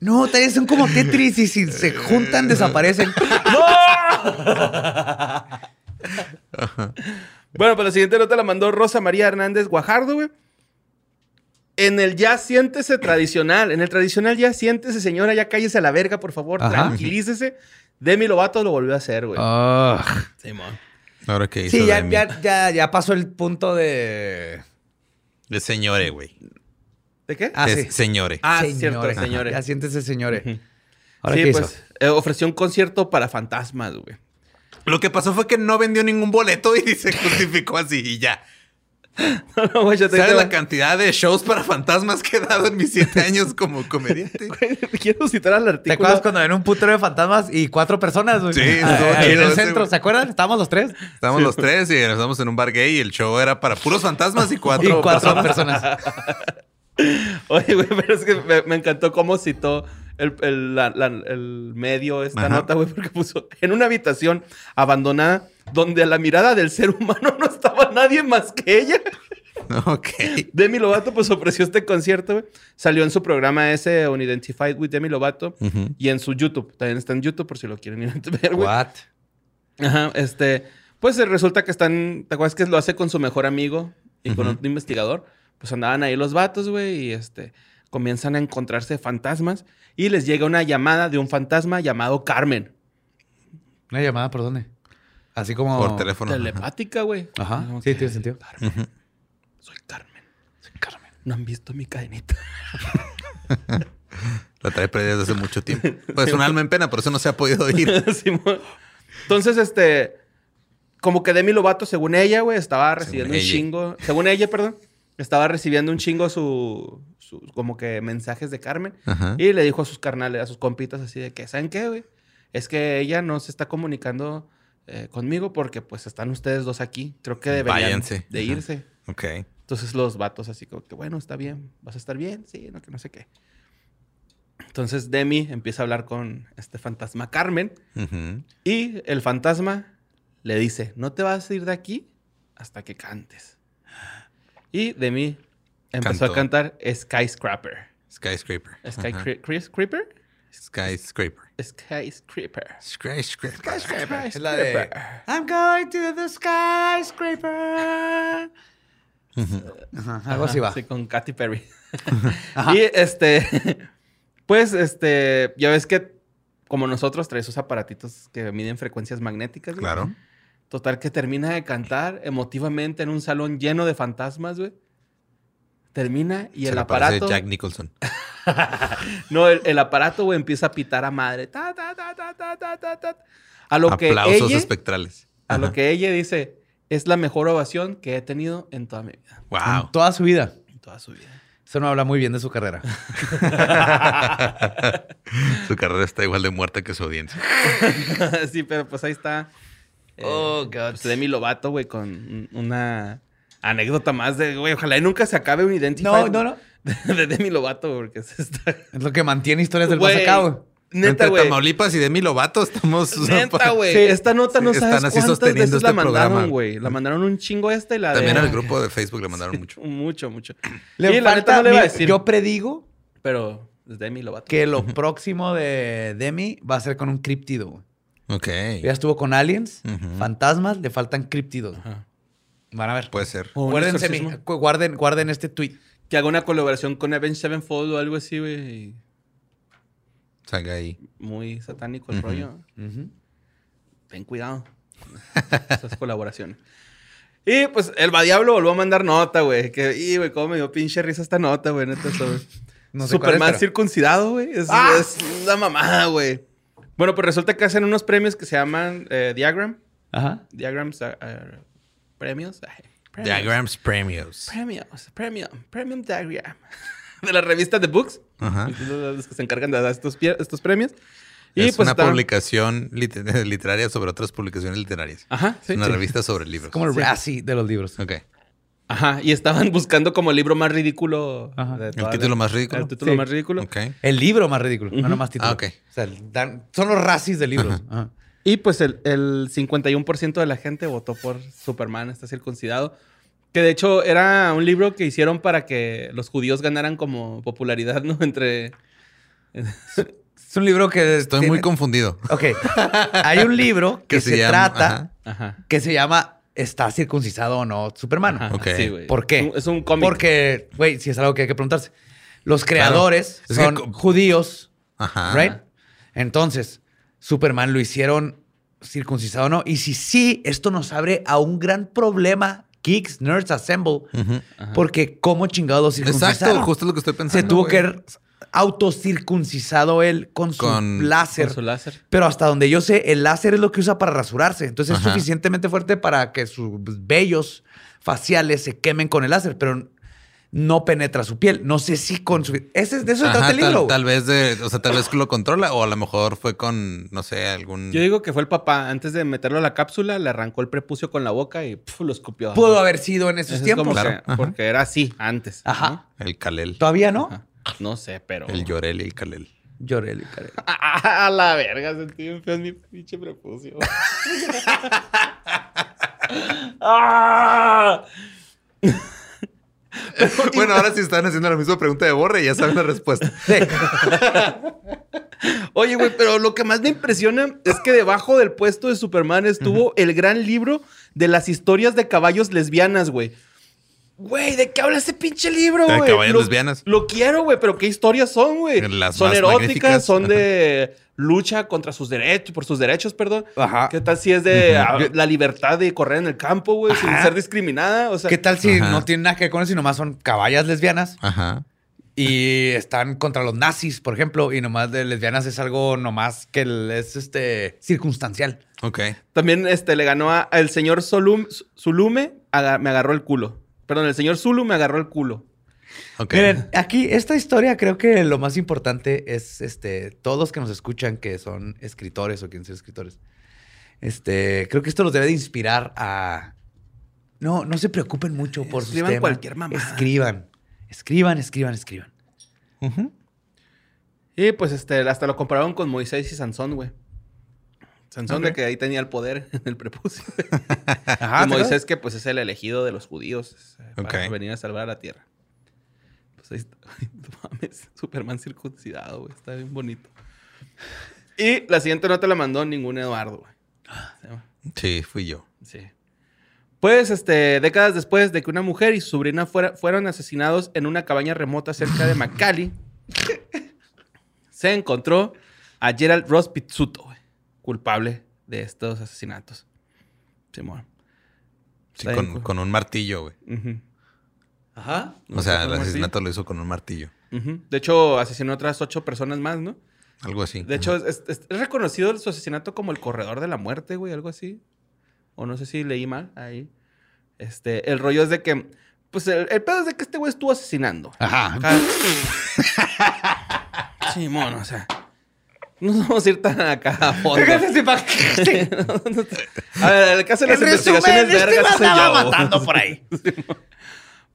S3: No, tal vez son como Tetris y si se juntan desaparecen.
S5: Bueno, pues la siguiente nota la mandó Rosa María Hernández Guajardo, güey. En el ya siéntese tradicional, en el tradicional ya siéntese, señora, ya cállese a la verga, por favor,
S3: Ajá.
S5: tranquilícese. Demi Lovato lo volvió a hacer, güey.
S3: Ah.
S5: Simón.
S4: Ahora que hizo
S3: Sí, ya,
S4: Demi.
S3: ya, ya, ya pasó el punto de.
S4: De señore, güey.
S5: ¿De qué?
S3: Ah,
S4: es
S3: sí.
S4: señore.
S5: Ah,
S3: Señores.
S5: cierto,
S3: Ajá,
S5: señores.
S3: Ya siéntese, señores. Ahora,
S5: sí,
S3: ¿qué
S5: pues
S3: hizo?
S5: eh, ofreció un concierto para fantasmas, güey.
S4: Lo que pasó fue que no vendió ningún boleto y se justificó así y ya.
S5: No, no, güey, yo te,
S4: ¿Sabes
S5: te-
S4: la cantidad de shows para fantasmas que he dado en mis siete años como comediante?
S5: Güey, Quiero citar al
S3: ¿Te
S5: artículo.
S3: acuerdas cuando ven un putero de fantasmas y cuatro personas, güey?
S4: Sí,
S3: Ah, ahí en el centro. ¿se acuerdan? Estábamos los tres.
S4: Estábamos los tres y estábamos en un bar gay y el show era para puros fantasmas y cuatro,
S3: y cuatro
S4: personas.
S3: personas.
S5: Oye, güey, pero es que me, me encantó cómo citó el, el- la- la- el medio esta
S4: Ajá.
S5: nota, güey, porque puso en una habitación abandonada donde a la mirada del ser humano no estaba nadie más que ella.
S4: Ok.
S5: Demi Lovato pues ofreció este concierto, güey. Salió en su programa ese Unidentified with Demi Lovato y en su YouTube. También está en YouTube por si lo quieren ir a ver, güey.
S3: What?
S5: Ajá, este, pues eh, resulta que están, ¿te acuerdas que lo hace con su mejor amigo y con otro investigador? Pues andaban ahí los vatos, güey, y este, comienzan a encontrarse fantasmas y les llega una llamada de un fantasma llamado Carmen.
S3: Una llamada, ¿por dónde? Así como...
S4: Por teléfono.
S5: Telepática, güey.
S3: Ajá, sí,
S5: que,
S3: tiene sentido.
S5: Carmen, soy Carmen. Soy Carmen. No han visto mi cadenita.
S4: La trae perdida desde hace mucho tiempo. Pues un alma en pena, por eso no se ha podido ir.
S5: Entonces, este, como que Demi Lovato, según ella, güey, estaba recibiendo un
S4: ella.
S5: chingo, según ella, perdón, estaba recibiendo un chingo su, su- como que mensajes de Carmen
S4: Ajá.
S5: y le dijo a sus carnales, a sus compitas así de que, ¿saben qué, güey? Es que ella no se está comunicando eh, conmigo porque pues están ustedes dos aquí. Creo que deberían
S4: Váyanse.
S5: de
S4: Ajá.
S5: irse.
S4: Ok.
S5: Entonces los vatos así como que, bueno, está bien, vas a estar bien, sí, no, que no sé qué. Entonces Demi empieza a hablar con este fantasma Carmen y el fantasma le dice, no te vas a ir de aquí hasta que cantes. Y Demi empezó
S4: Cantó.
S5: a cantar Skyscraper.
S4: Skyscraper. Ajá.
S5: ¿Skyscraper?
S4: Skyscraper.
S5: Skyscraper.
S4: Skyscraper.
S3: Es la de... I'm going to the skyscraper. Algo así va.
S5: Sí, con Katy Perry. y este, pues, este, ya ves que como nosotros trae esos aparatitos que miden frecuencias magnéticas. güey.
S4: Claro.
S5: Total que termina de cantar emotivamente en un salón lleno de fantasmas, güey. Termina y
S4: Se
S5: el aparato.
S4: Jack Nicholson.
S5: No, el, el aparato, güey, empieza a pitar a madre. Ta, ta, ta, ta, ta, ta, ta, ta. A lo que
S4: Aplausos
S5: ella,
S4: espectrales.
S5: a lo que ella dice, es la mejor ovación que he tenido en toda mi vida.
S4: Wow.
S3: En toda su vida.
S5: En toda su vida.
S3: Eso no habla muy bien de su carrera.
S4: su carrera está igual de muerta que su audiencia.
S5: sí, pero pues ahí está. eh,
S3: Oh, God.
S5: pues, Demi Lovato, güey, con un- una anécdota más de, güey, ojalá y nunca se acabe un Identify.
S3: No, no, no.
S5: De, de Demi Lovato, porque se está...
S3: Es lo que mantiene historias del
S5: Güey. Neta,
S4: Entre
S5: güey.
S4: Tamaulipas y Demi Lovato estamos...
S5: Neta, güey.
S3: Sí.
S5: Esta nota no
S4: Sí,
S5: sabes
S4: están así
S5: cuántas
S4: sosteniendo
S5: veces la
S4: este
S5: mandaron,
S4: programa.
S5: güey. La mandaron un chingo esta y la
S4: También
S5: de...
S4: al grupo de Facebook le mandaron mucho.
S5: Mucho, mucho.
S3: Le
S5: y la neta
S3: falta-
S5: no le iba a decir.
S3: Yo predigo
S5: Pero es Demi Lovato.
S3: que lo próximo de Demi va a ser con un criptido, güey.
S4: Ok.
S3: Ya estuvo con aliens, fantasmas, le faltan criptidos.
S5: Ajá.
S3: Van a ver.
S4: Puede ser.
S3: Mi- cu- guarden, guarden este tweet.
S5: Que haga una colaboración con Avenged Sevenfold o algo así, güey. y
S4: Salga ahí.
S5: Muy satánico el rollo. Ten cuidado. Esas colaboraciones. Y pues el Diablo volvió a mandar nota, güey. Que, y, güey, cómo me dio pinche risa esta nota, güey. Neta.
S3: No sé es,
S5: Superman
S3: pero-
S5: circuncidado, güey. Es,
S3: ¡Ah!
S5: es una mamada, güey. Bueno, pues resulta que hacen unos premios que se llaman eh, Diagram.
S3: Ajá.
S5: Diagrams, eh, premios. Premios.
S4: Diagrams Premios.
S5: Premios, premium, premium diagram. De la revista The Books.
S4: Ajá.
S5: Los que se encargan de dar estos, premios. Y
S4: es
S5: pues
S4: una
S5: está-
S4: publicación lit- literaria sobre otras publicaciones literarias.
S5: Ajá, sí.
S4: Es una
S5: Sí.
S4: revista sobre libros.
S3: Como el Razzie de los libros.
S4: Ok.
S5: Ajá, y estaban buscando como el libro más ridículo.
S3: Ajá.
S5: de
S4: El título
S5: la-
S4: más ridículo.
S5: El título
S3: Sí.
S5: más ridículo.
S4: Ok.
S3: El libro más ridículo, no
S5: Ujú.
S3: nomás título.
S4: Ah, ok.
S3: O sea, dan- son los racis de libros. Ajá.
S5: Y pues el, el 51% de la gente votó por Superman, está circuncidado. Que de hecho era un libro que hicieron para que los judíos ganaran como popularidad, ¿no? Entre...
S3: Es un libro que...
S4: Estoy
S3: tiene-
S4: muy confundido.
S3: Ok. Hay un libro que,
S4: Que
S3: se,
S4: se llama-
S3: trata,
S4: ajá.
S5: Ajá.
S3: que se llama ¿Está circuncisado o no Superman?
S5: Ajá,
S4: Ok.
S5: sí, güey.
S3: ¿Por qué?
S5: Es un, cómic.
S3: Porque, güey, si es algo que hay que preguntarse. Los creadores son judíos,
S4: Ajá.
S3: ¿right? Entonces, Superman lo hicieron circuncisado o no. Y si sí, esto nos abre a un gran problema, Geeks, Nerds Assemble, porque ¿cómo chingados lo circuncisaron?
S4: Exacto, justo lo que estoy pensando.
S3: Se tuvo
S4: güey.
S3: que haber autocircuncisado él con su
S4: Con-
S3: láser.
S5: Con su láser.
S3: Pero hasta donde yo sé, el láser es lo que usa para rasurarse. Entonces es suficientemente fuerte para que sus vellos faciales se quemen con el láser, pero no penetra su piel. No sé si con su... Ese, es- de eso
S4: Ajá,
S3: trata el
S4: tal,
S3: libro.
S4: tal vez de, o sea, tal vez lo controla o a lo mejor fue con, no sé, algún...
S5: Yo digo que fue el papá. Antes de meterlo a la cápsula, le arrancó el prepucio con la boca y pf, lo escupió.
S3: Pudo haber sido en esos
S5: Eso es
S3: tiempos.
S5: como que-
S4: Claro.
S5: Porque era así antes.
S3: Ajá.
S4: El Kalel.
S3: Todavía no.
S5: ¿no? Ajá. No sé, pero...
S4: El Llorel y el Kalel.
S3: Lloré, le caré.
S5: A la verga, sentí bien feo en mi pinche prepucio. ¡Ah!
S4: bueno, ahora sí están haciendo la misma pregunta de Borre y ya saben la respuesta.
S3: Sí.
S5: Oye, güey, pero lo que más me impresiona es que debajo del puesto de Superman estuvo el gran libro de las historias de caballos lesbianas, güey. Güey, ¿de qué habla ese pinche libro,
S4: De
S5: güey?
S4: caballos
S5: Lo-
S4: lesbianas.
S5: Lo quiero, güey, pero ¿qué historias son, güey?
S4: Las
S5: Son
S4: más
S5: eróticas,
S4: magníficas.
S5: son de lucha contra sus derechos, por sus derechos, perdón.
S3: Ajá.
S5: ¿Qué tal si es de la libertad de correr en el campo, güey, sin ser discriminada? O sea,
S3: ¿Qué tal si
S4: Ajá.
S3: no tienen nada que ver con eso, sino nomás son caballas lesbianas
S4: Ajá.
S3: y están contra los nazis, por ejemplo, y nomás de lesbianas es algo nomás que es este circunstancial?
S4: Ok.
S5: También este, le ganó a- al señor Solum, Zulume, aga- me agarró el culo. Perdón, el señor Zulu me agarró el culo.
S3: Miren, aquí esta historia creo que lo más importante es este todos los que nos escuchan que son escritores o quieren ser escritores. Este, creo que esto los debe de inspirar a no, no se preocupen mucho por sus
S5: Escriban
S3: temas.
S5: cualquier mamada.
S3: Escriban. Escriban, escriban, escriban.
S5: Y pues este, hasta lo compararon con Moisés y Sansón, güey. Sansón
S3: Ok.
S5: de que ahí tenía el poder en el prepucio.
S3: Ajá,
S5: y
S3: ¿te
S5: Moisés que pues es el elegido de los judíos eh, para venir a salvar a la tierra. Pues ahí está. No mames, Superman circuncidado, güey. Está bien bonito. Y la siguiente no te la mandó ningún Eduardo, güey. Se llama-
S4: Sí, fui yo.
S5: Sí. Pues, este, décadas después de que una mujer y su sobrina fuera- fueron asesinados en una cabaña remota cerca de McCallie, se encontró a Gerald Ross Pizzuto, culpable de estos asesinatos. Simón.
S4: Sí,
S5: bien,
S4: con, un martillo, güey.
S3: Ajá.
S4: O sea, el asesinato lo hizo con un martillo.
S5: De hecho, asesinó a otras ocho personas más, ¿no?
S4: Algo así.
S5: De hecho, es, es- es reconocido su asesinato como el corredor de la muerte, güey, algo así. O no sé si leí mal ahí. Este, el rollo es de que, pues el, el pedo es de que este güey estuvo asesinando.
S3: Ajá.
S5: Sí, mono, o sea. No vamos a ir tan acá a fondo. A ver, el caso de las
S3: En
S5: investigaciones
S3: resumen, este
S5: vergas yo.
S3: matando por ahí.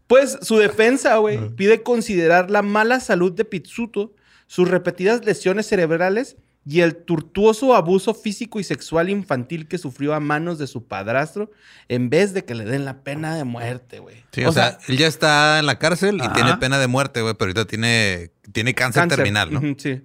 S5: Pues su defensa, güey, pide considerar la mala salud de Pizzuto, sus repetidas lesiones cerebrales y el tortuoso abuso físico y sexual infantil que sufrió a manos de su padrastro en vez de que le den la pena de muerte, güey.
S4: Sí,
S3: O
S4: o, sea, él ya está en la cárcel y
S3: Ajá.
S4: tiene pena de muerte, güey, pero ahorita tiene, tiene cáncer, terminal, ¿no?
S5: Sí,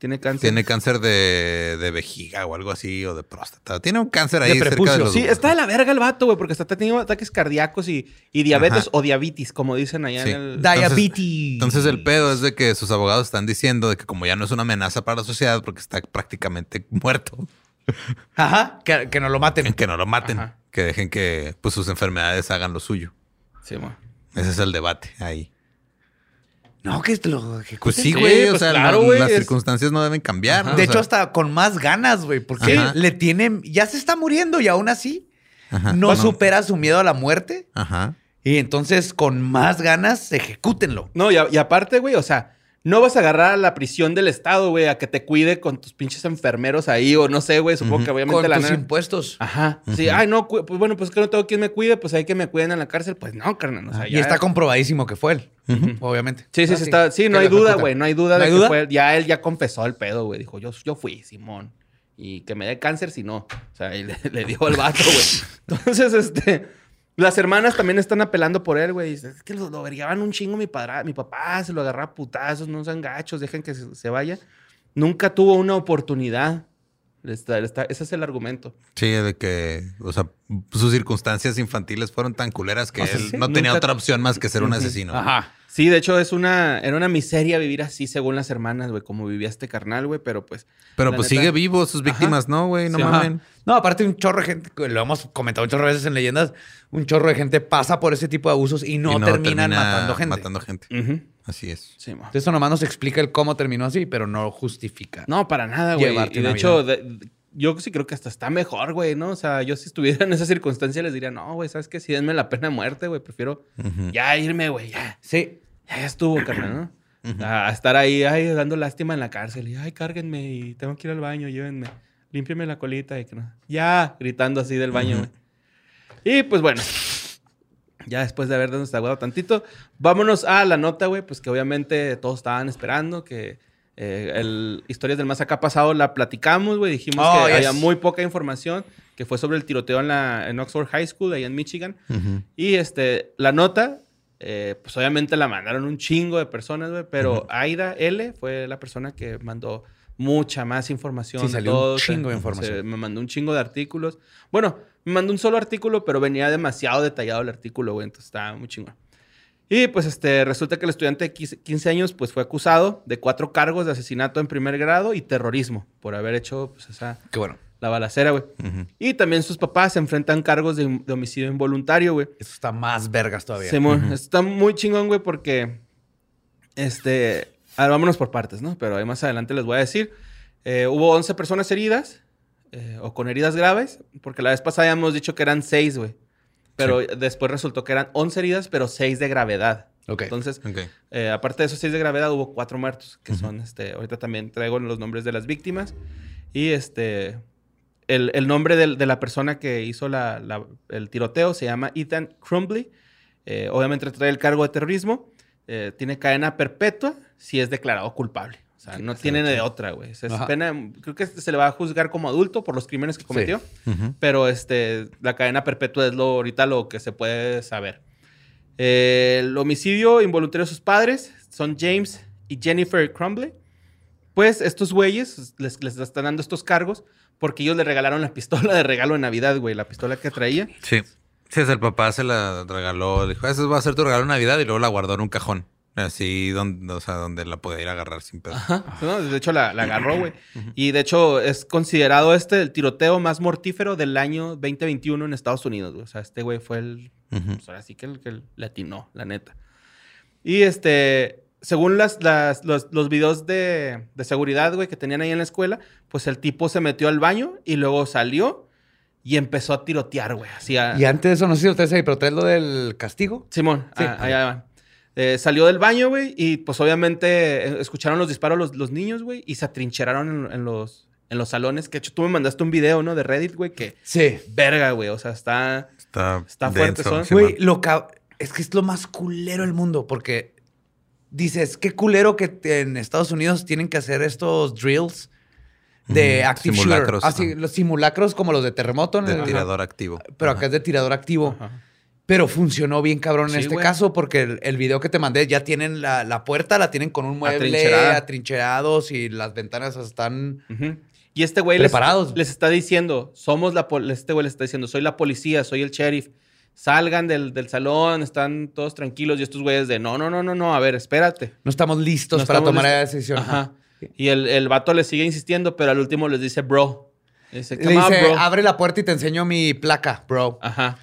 S5: tiene cáncer.
S4: Tiene cáncer de, de vejiga o algo así, o de próstata. Tiene un cáncer ahí
S3: De
S4: cerca
S3: prepucio.
S4: de los...
S5: Sí, está de la verga el vato, güey, porque está teniendo ataques cardíacos y, y diabetes
S4: Ajá.
S5: o diabetes, como dicen allá
S4: Sí.
S5: en el...
S3: Diabetes.
S4: Entonces el pedo es de que sus abogados están diciendo de que como ya no es una amenaza para la sociedad porque está prácticamente muerto,
S3: Ajá. Que, que no lo maten.
S4: que no lo maten,
S5: Ajá.
S4: que dejen que pues, sus enfermedades hagan lo suyo.
S5: Sí, mo.
S4: Ese es el debate ahí.
S3: No, que lo ejecuten.
S4: Pues sí,
S5: Sí,
S4: güey. o
S5: pues
S4: sea,
S5: claro,
S4: la-
S5: güey,
S4: las
S5: es-
S4: circunstancias no deben cambiar. ¿no?
S3: De
S4: O
S3: hecho,
S4: sea,
S3: hasta con más ganas, güey, porque
S4: Ajá.
S3: le tienen, ya se está muriendo y aún así
S4: ajá.
S3: no
S4: Bueno,
S3: supera su miedo a la muerte.
S4: Ajá.
S3: Y entonces, con más ganas, ejecútenlo.
S5: No, y, a- y aparte, güey, o sea, no vas a agarrar a la prisión del Estado, güey, a que te cuide con tus pinches enfermeros ahí, o no sé, güey, supongo que obviamente
S3: Con
S5: la
S3: tus impuestos.
S5: Ajá. Sí, ay, no, pues bueno, pues que no tengo quien me cuide, pues hay que me cuiden en la cárcel. Pues no, carnal. O sea,
S3: Ah, y
S5: ya-
S3: está comprobadísimo que fue él, obviamente.
S5: Sí, sí,
S3: Ah,
S5: sí, está. Sí, no hay duda, güey. No hay duda
S3: ¿No
S5: de que fue. Ya él ya confesó el pedo, güey. Dijo, yo, yo fui, Simón. Y que me dé cáncer si no. O sea, y le, le dio al vato, güey. Entonces, este. Las hermanas también están apelando por él, güey. Es que lo, lo un chingo mi padre, mi papá, se lo agarraba a putazos, no sean gachos, dejen que se, se vaya. Nunca tuvo una oportunidad. Está- está- ese es el argumento.
S4: Sí, de que, o sea, sus circunstancias infantiles fueron tan culeras que
S5: O sea,
S4: él
S5: sí,
S4: no tenía otra opción más que ser un asesino.
S5: Ajá. Sí, de hecho, es una, era una miseria vivir así según las hermanas, güey, como vivía este carnal, güey, pero pues.
S4: Pero pues
S5: neta-
S4: sigue vivo, sus víctimas, ¿no, güey? No
S5: Sí,
S4: mamen.
S3: No, aparte un chorro de gente, lo hemos comentado un chorro de veces en leyendas, un chorro de gente pasa por ese tipo de abusos y no,
S4: Y
S3: terminan
S4: termina
S3: matando gente.
S4: Matando gente. Así es.
S5: Sí.
S3: Entonces, Eso nomás nos explica el cómo terminó así, pero no justifica.
S5: No, para nada, güey. Y de hecho, de- de- yo sí creo que hasta está mejor, güey, ¿no? O sea, yo si estuviera en esa circunstancia les diría, no, güey, ¿sabes qué? Si denme la pena de muerte, güey, prefiero
S4: Ujú.
S5: ya irme, güey, ya.
S3: Sí.
S5: Ya estuvo, carnal, ¿no? A a estar ahí, ay, dando lástima en la cárcel. Y, ay, cárguenme y tengo que ir al baño, llévenme. Límpiame la colita y que no. Ya, gritando así del baño, güey. Y pues bueno, ya después de haber desaguado tantito, vámonos a la nota, güey, pues que obviamente todos estaban esperando que eh, el Historias del Más Acá pasado la platicamos, güey. Dijimos
S3: Oh,
S5: que
S3: yes.
S5: había muy poca información, que fue sobre el tiroteo en, la, en Oxford High School, ahí en Michigan. Y este, la nota, eh, pues obviamente la mandaron un chingo de personas, güey, pero Aida L fue la persona que mandó mucha más información.
S3: Sí, salió un
S5: todo,
S3: chingo de información.
S5: se- me mandó un chingo de artículos. Bueno, me mandó un solo artículo, pero venía demasiado detallado el artículo, güey, entonces estaba muy chingón. Y pues este, resulta que el estudiante de 15 15 años pues fue acusado de cuatro cargos de asesinato en primer grado y terrorismo por haber hecho pues esa,
S3: Qué bueno.
S5: la balacera, güey.
S4: Ujú.
S5: Y también sus papás se enfrentan cargos de, de homicidio involuntario, güey.
S3: Eso está más vergas todavía.
S5: Simón, está muy chingón, güey, porque. Este. A ver, vámonos por partes, ¿no? Pero ahí más adelante les voy a decir. Eh, hubo 11 personas heridas eh, o con heridas graves, porque la vez pasada ya hemos dicho que eran 6, güey. Pero después resultó que eran 11 heridas, pero 6 de gravedad.
S3: Ok.
S5: Entonces,
S4: Ok.
S5: eh, aparte de esos 6 de gravedad, hubo 4 muertos, que son, este, ahorita también traigo los nombres de las víctimas. Y este, el, el nombre del- de la persona que hizo la- la- el tiroteo se llama Ethan Crumbly. Eh, obviamente trae el cargo de terrorismo. Eh, tiene cadena perpetua si es declarado culpable. O sea, no tiene de otra, güey. O sea, es
S3: Ajá.
S5: pena, creo que se le va a juzgar como adulto por los crímenes que cometió. Pero este, la cadena perpetua es lo ahorita lo que se puede saber. Eh, el homicidio involuntario de sus padres son James y Jennifer Crumbley. Pues estos güeyes les, les están dando estos cargos porque ellos le regalaron la pistola de regalo de Navidad, güey, la pistola que traía.
S4: Sí. Sí, es el papá se la regaló. Dijo, eso va a ser tu regalo de Navidad y luego la guardó en un cajón. Así, donde, o sea, donde la podía ir a agarrar sin pedo.
S5: Ajá. ¿no? De hecho, la, la agarró, güey. Y de hecho, es considerado este el tiroteo más mortífero del año 2021 en Estados Unidos, güey. O sea, este güey fue el.
S4: Ujú.
S5: Pues ahora sí que el que le atinó, la neta. Y este. Según las, las- los, los videos de, de seguridad, güey, que tenían ahí en la escuela, pues el tipo se metió al baño y luego salió y empezó a tirotear, güey. Así a-
S3: Y antes de eso, no sé si ustedes ahí, pero traes lo del castigo.
S5: Simón,
S3: Sí.
S5: ah, allá va. Eh, salió del baño, güey, y pues obviamente eh, escucharon los disparos los, los niños, güey, y se atrincheraron en, en los, en los salones. Que de hecho tú me mandaste un video, ¿no? De Reddit, güey, que
S3: Sí.
S5: verga, güey. O sea, está.
S4: Está,
S5: Está fuerte, son.
S3: Güey, lo es que es lo más culero del mundo porque dices, qué culero que en Estados Unidos tienen que hacer estos drills de active
S4: simulacros,
S3: shooter. Así,
S4: ajá.
S3: los simulacros como los de terremoto. en
S4: De
S3: el-
S4: tirador activo.
S3: Pero
S4: Ajá.
S3: acá es de tirador activo.
S5: Ajá.
S3: Pero funcionó bien cabrón en
S5: Sí,
S3: este
S5: güey.
S3: caso porque el, el video que te mandé ya tienen la, la puerta, la tienen con un mueble atrincherados y las ventanas están...
S5: Ujú. Y este güey les,
S3: Preparados.
S5: les está diciendo, somos la este güey les está diciendo, soy la policía, soy el sheriff. Salgan del, del salón, están todos tranquilos. Y estos güeyes de, no, no, no, no, no, a ver, espérate.
S3: No estamos listos
S5: No
S3: para
S5: estamos
S3: tomar
S5: listos.
S3: esa decisión.
S5: Ajá. Y el, el vato le sigue insistiendo, pero al último les dice, bro. Dice,
S3: Le
S5: "Come on,
S3: dice,
S5: bro".
S3: abre la puerta y te enseño mi placa, bro.
S5: Ajá.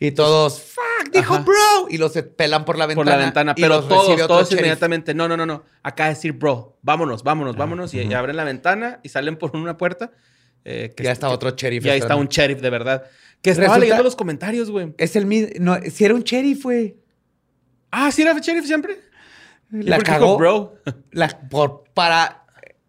S3: Y todos, fuck, dijo
S5: Ajá.
S3: bro. Y los se pelan por la ventana.
S5: por la ventana,
S3: y
S5: pero
S3: los recibe
S5: todos,
S3: otro
S5: todos
S3: sheriff.
S5: inmediatamente, no, no, no, no, acá decir bro, vámonos, vámonos, vámonos, y, y abren la ventana y salen por una puerta. eh, que
S3: Ya
S5: es-
S3: está
S5: que-
S3: otro sheriff
S5: Y ahí está un sheriff de verdad. Que estaba
S3: Resulta-
S5: leyendo los comentarios, güey.
S3: Es el mismo. No, si era un sheriff, güey.
S5: Ah, ¿sí era sheriff siempre?
S3: La
S5: ¿Por qué dijo
S3: cagó.
S5: bro?
S3: La- por, para...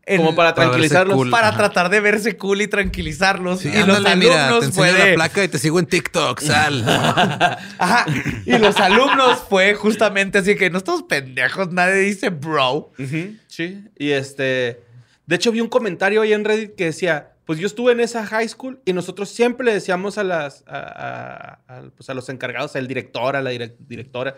S3: en-
S5: Como para tranquilizarlos.
S4: cool.
S3: para
S4: Ajá.
S3: tratar de verse cool y tranquilizarlos.
S4: Sí,
S3: y los
S4: ándale, mira, te
S3: alumnos
S4: enseño
S3: fue de-
S4: la placa y te sigo en TikTok, sal.
S3: Ajá. Y los alumnos fue justamente así que no estamos pendejos, nadie dice bro.
S5: Sí, y este... De hecho, vi un comentario ahí en Reddit que decía, pues yo estuve en esa high school y nosotros siempre le decíamos a las... A, a- a- pues a los encargados, al director, a la direc- directora,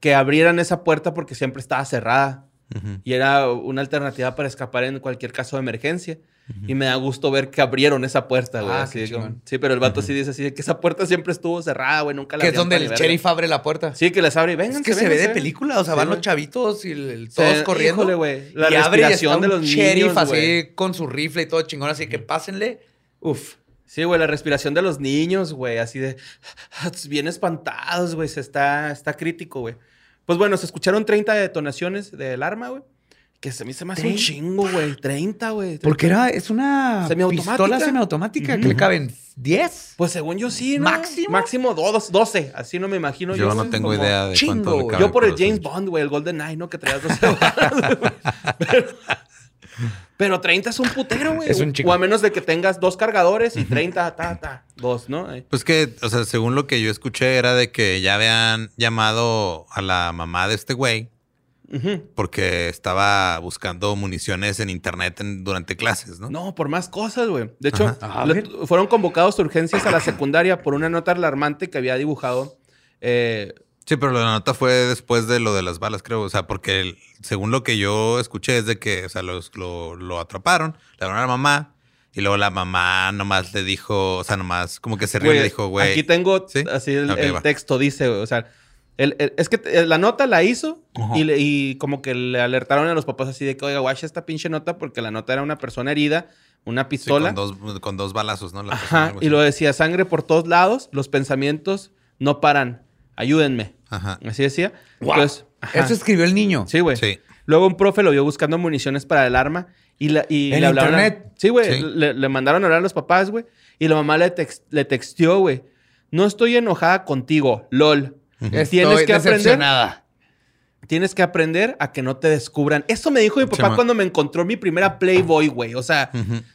S5: que abrieran esa puerta porque siempre estaba cerrada.
S4: Ujú.
S5: Y era una alternativa para escapar en cualquier caso de emergencia. Y me da gusto ver que abrieron esa puerta, güey.
S3: Ah,
S5: así como- sí, pero el vato sí dice así que esa puerta siempre estuvo cerrada, güey. Nunca la
S3: Que es donde el
S5: verga.
S3: sheriff abre la puerta.
S5: Sí, que les abre y vengan.
S3: es que se ve de película, o sea, van los chavitos y el- todos corriendo.
S5: Híjole, güey. La
S3: y abre y
S5: respiración
S3: está
S5: de
S3: un
S5: los
S3: sheriff
S5: niños,
S3: así
S5: güey.
S3: con su rifle y todo chingón, así que pásenle. Uf.
S5: Sí, güey, la respiración de los niños, güey, así de bien espantados, güey, se está, está crítico, güey. Pues bueno, se escucharon 30 detonaciones del arma, güey, que se me, se me hace un
S3: ¿Trein-
S5: chingo, güey, 30, güey.
S3: Porque era, es una
S5: Semiautomática.
S3: pistola semiautomática que le caben 10.
S5: Pues según yo sí, ¿no?
S3: ¿Máximo?
S5: Máximo dos- 12, así no me imagino
S4: Yo no tengo idea de
S3: chingo,
S4: cuánto le
S5: Yo por el James. Bond, güey, el Golden Eye, ¿no? Que traías 12 balas, güey. pero, pero 30 es un putero, güey.
S3: Es un chingo.
S5: O a menos de que tengas dos cargadores y 30, ta, ta, dos, ¿no? Ahí.
S4: Pues que, o sea, según lo que yo escuché era de que ya habían llamado a la mamá de este güey porque estaba buscando municiones en internet en- durante clases, ¿no?
S5: No, por más cosas, güey. De hecho,
S3: Ajá. A
S5: le-
S3: ver.
S5: fueron convocados de urgencias a la secundaria por una nota alarmante que había dibujado. eh,
S4: Sí, pero la nota fue después de lo de las balas, creo. O sea, porque el- según lo que yo escuché es de que, o sea, los- lo, lo atraparon, le hablaron a la mamá y luego la mamá nomás le dijo, o sea, nomás como que se rió y le dijo, güey.
S5: Aquí tengo
S4: ¿Sí?
S5: así el, texto, dice, güey, o sea, el- el- es que la nota la hizo y, le- y como que le alertaron a los papás así de que, oiga, guacha esta pinche nota porque la nota era una persona herida, una
S4: Sí,
S5: pistola.
S4: con, dos, con dos balazos, ¿no? La
S5: Ajá, y lo decía, sangre por todos lados, los pensamientos no paran, ayúdenme.
S4: Ajá.
S5: Así decía.
S3: Wow.
S5: Entonces, ajá.
S3: Eso escribió el niño.
S5: Sí, güey.
S4: Sí.
S5: Luego un profe lo vio buscando municiones para el arma y, la, y
S3: ¿En
S5: le hablaron. a-
S3: internet?
S5: sí, güey.
S4: Sí.
S5: Le, le mandaron a hablar a los papás, güey. Y la mamá le, tex- le texteó, güey. No estoy enojada contigo, lol.
S3: Estoy
S5: Tienes que aprender. Tienes que aprender a que no te descubran. Eso me dijo mi papá cuando me encontró mi primera Playboy, güey. O sea,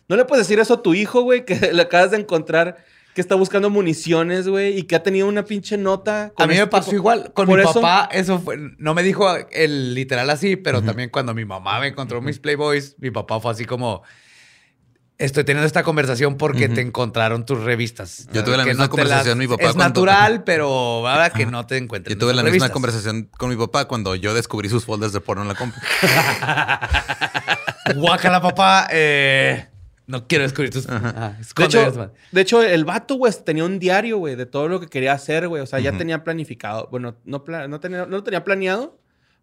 S5: no le puedes decir eso a tu hijo, güey, que le acabas de encontrar que está buscando municiones, güey, y que ha tenido una pinche nota. con
S3: A mí me
S5: este
S3: pasó
S5: tipo-
S3: igual. Con
S5: Por
S3: mi
S5: eso-
S3: papá, eso fue. No me dijo el literal así, pero también cuando mi mamá me encontró mis Playboys, mi papá fue así como. Estoy teniendo esta conversación porque te encontraron tus revistas.
S4: Yo tuve la
S3: Que
S4: misma
S3: te
S4: conversación mi papá
S3: Es
S4: cuando-
S3: natural, pero ahora que no te encuentren.
S4: Yo tuve la misma conversación con mi papá cuando yo descubrí sus folders de porno en la compu.
S3: Guácala, papá. eh, no quiero descubrir tus. Ajá,
S5: De
S3: esconde eso,
S5: hecho, de hecho, el vato, güey, tenía un diario, güey, de todo lo que quería hacer, güey. O sea, ya tenía planificado. Bueno, no, pla- no, tenía, no lo tenía planeado.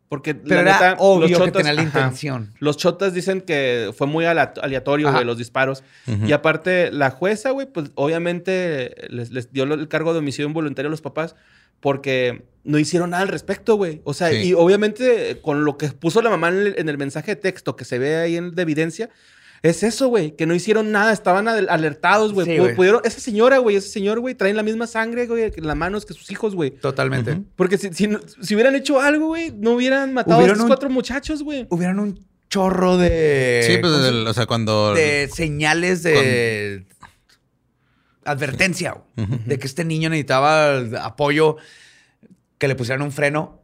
S5: Porque
S3: Pero
S5: la
S3: era
S5: neta,
S3: obvio
S5: los
S3: que tenía la
S5: ajá.
S3: intención.
S5: Los chotas dicen que fue muy aleatorio, güey, los disparos. Y aparte, la jueza, güey, pues obviamente les, les dio el cargo de homicidio involuntario a los papás porque no hicieron nada al respecto, güey. O sea,
S4: Sí.
S5: y obviamente con lo que puso la mamá en el, en el mensaje de texto que se ve ahí en, de evidencia, es eso, güey, que no hicieron nada, estaban al- alertados, güey.
S3: Sí,
S5: Pu-
S3: güey.
S5: Pudieron, esa señora, güey, ese señor, güey, traen la misma sangre, güey, en las manos que sus hijos, güey.
S3: Totalmente.
S5: Porque si, si, hubieran hecho algo, güey, no hubieran matado a esos
S3: un-
S5: cuatro muchachos, güey.
S3: Hubieran un chorro de.
S4: sí, pues,
S3: ¿cómo se-
S4: el- o sea, cuando...
S3: de señales de advertencia güey, de que este niño necesitaba apoyo, que le pusieran un freno.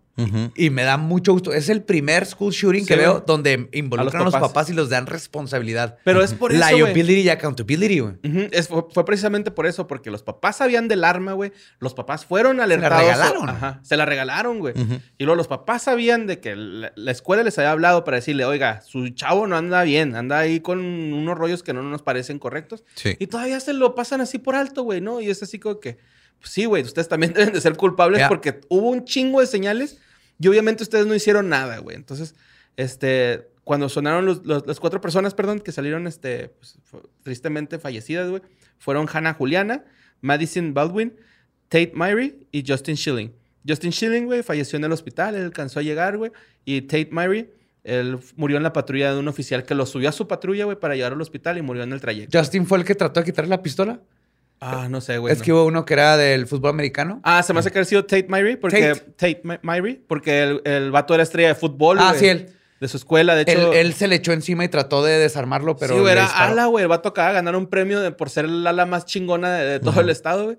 S3: Y me da mucho gusto. Es el primer school shooting
S5: Sí,
S3: que veo donde involucran a los
S5: papás.
S3: papás. y los dan responsabilidad.
S5: Pero es por eso.
S3: Liability y accountability, güey.
S5: Ujú, es- fue, fue precisamente por eso, porque los papás sabían del arma, güey. Los papás fueron alertados.
S3: regalaron.
S5: Ajá, se la regalaron, güey. Y luego los papás sabían de que la, la escuela les había hablado para decirle, oiga, su chavo no anda bien, anda ahí con unos rollos que no nos parecen correctos.
S4: Sí.
S5: Y todavía se lo pasan así por alto, güey, ¿no? Y es así como que, pues sí, güey, ustedes también deben de ser culpables porque hubo un chingo de señales y obviamente ustedes no hicieron nada, güey. Entonces, este, cuando sonaron los- los- las cuatro personas, perdón, que salieron, este, pues, tristemente fallecidas, güey, fueron Hannah Juliana, Madison Baldwin, Tate Myrie y Justin Schilling. Justin Schilling, güey, falleció en el hospital, él alcanzó a llegar, güey, y Tate Myrie, él murió en la patrulla de un oficial que lo subió a su patrulla, güey, para llevarlo al hospital y murió en el trayecto.
S3: Justin fue el que trató de quitarle la pistola.
S5: Ah, no sé, güey.
S3: Es
S5: no.
S3: que hubo uno que era del fútbol americano.
S5: Ah, se me hace que ha sido Tate Myrie. Porque,
S3: Tate.
S5: Tate, My- Myrie. Porque el, el vato era estrella de fútbol.
S3: Ah,
S5: güey,
S3: sí, él.
S5: De su escuela. De
S3: Él,
S5: hecho,
S3: él se le echó encima y trató de desarmarlo, pero.
S5: sí, güey, era ala, güey. El vato acaba de ganar un premio de- por ser el ala más chingona de, de todo el estado, güey.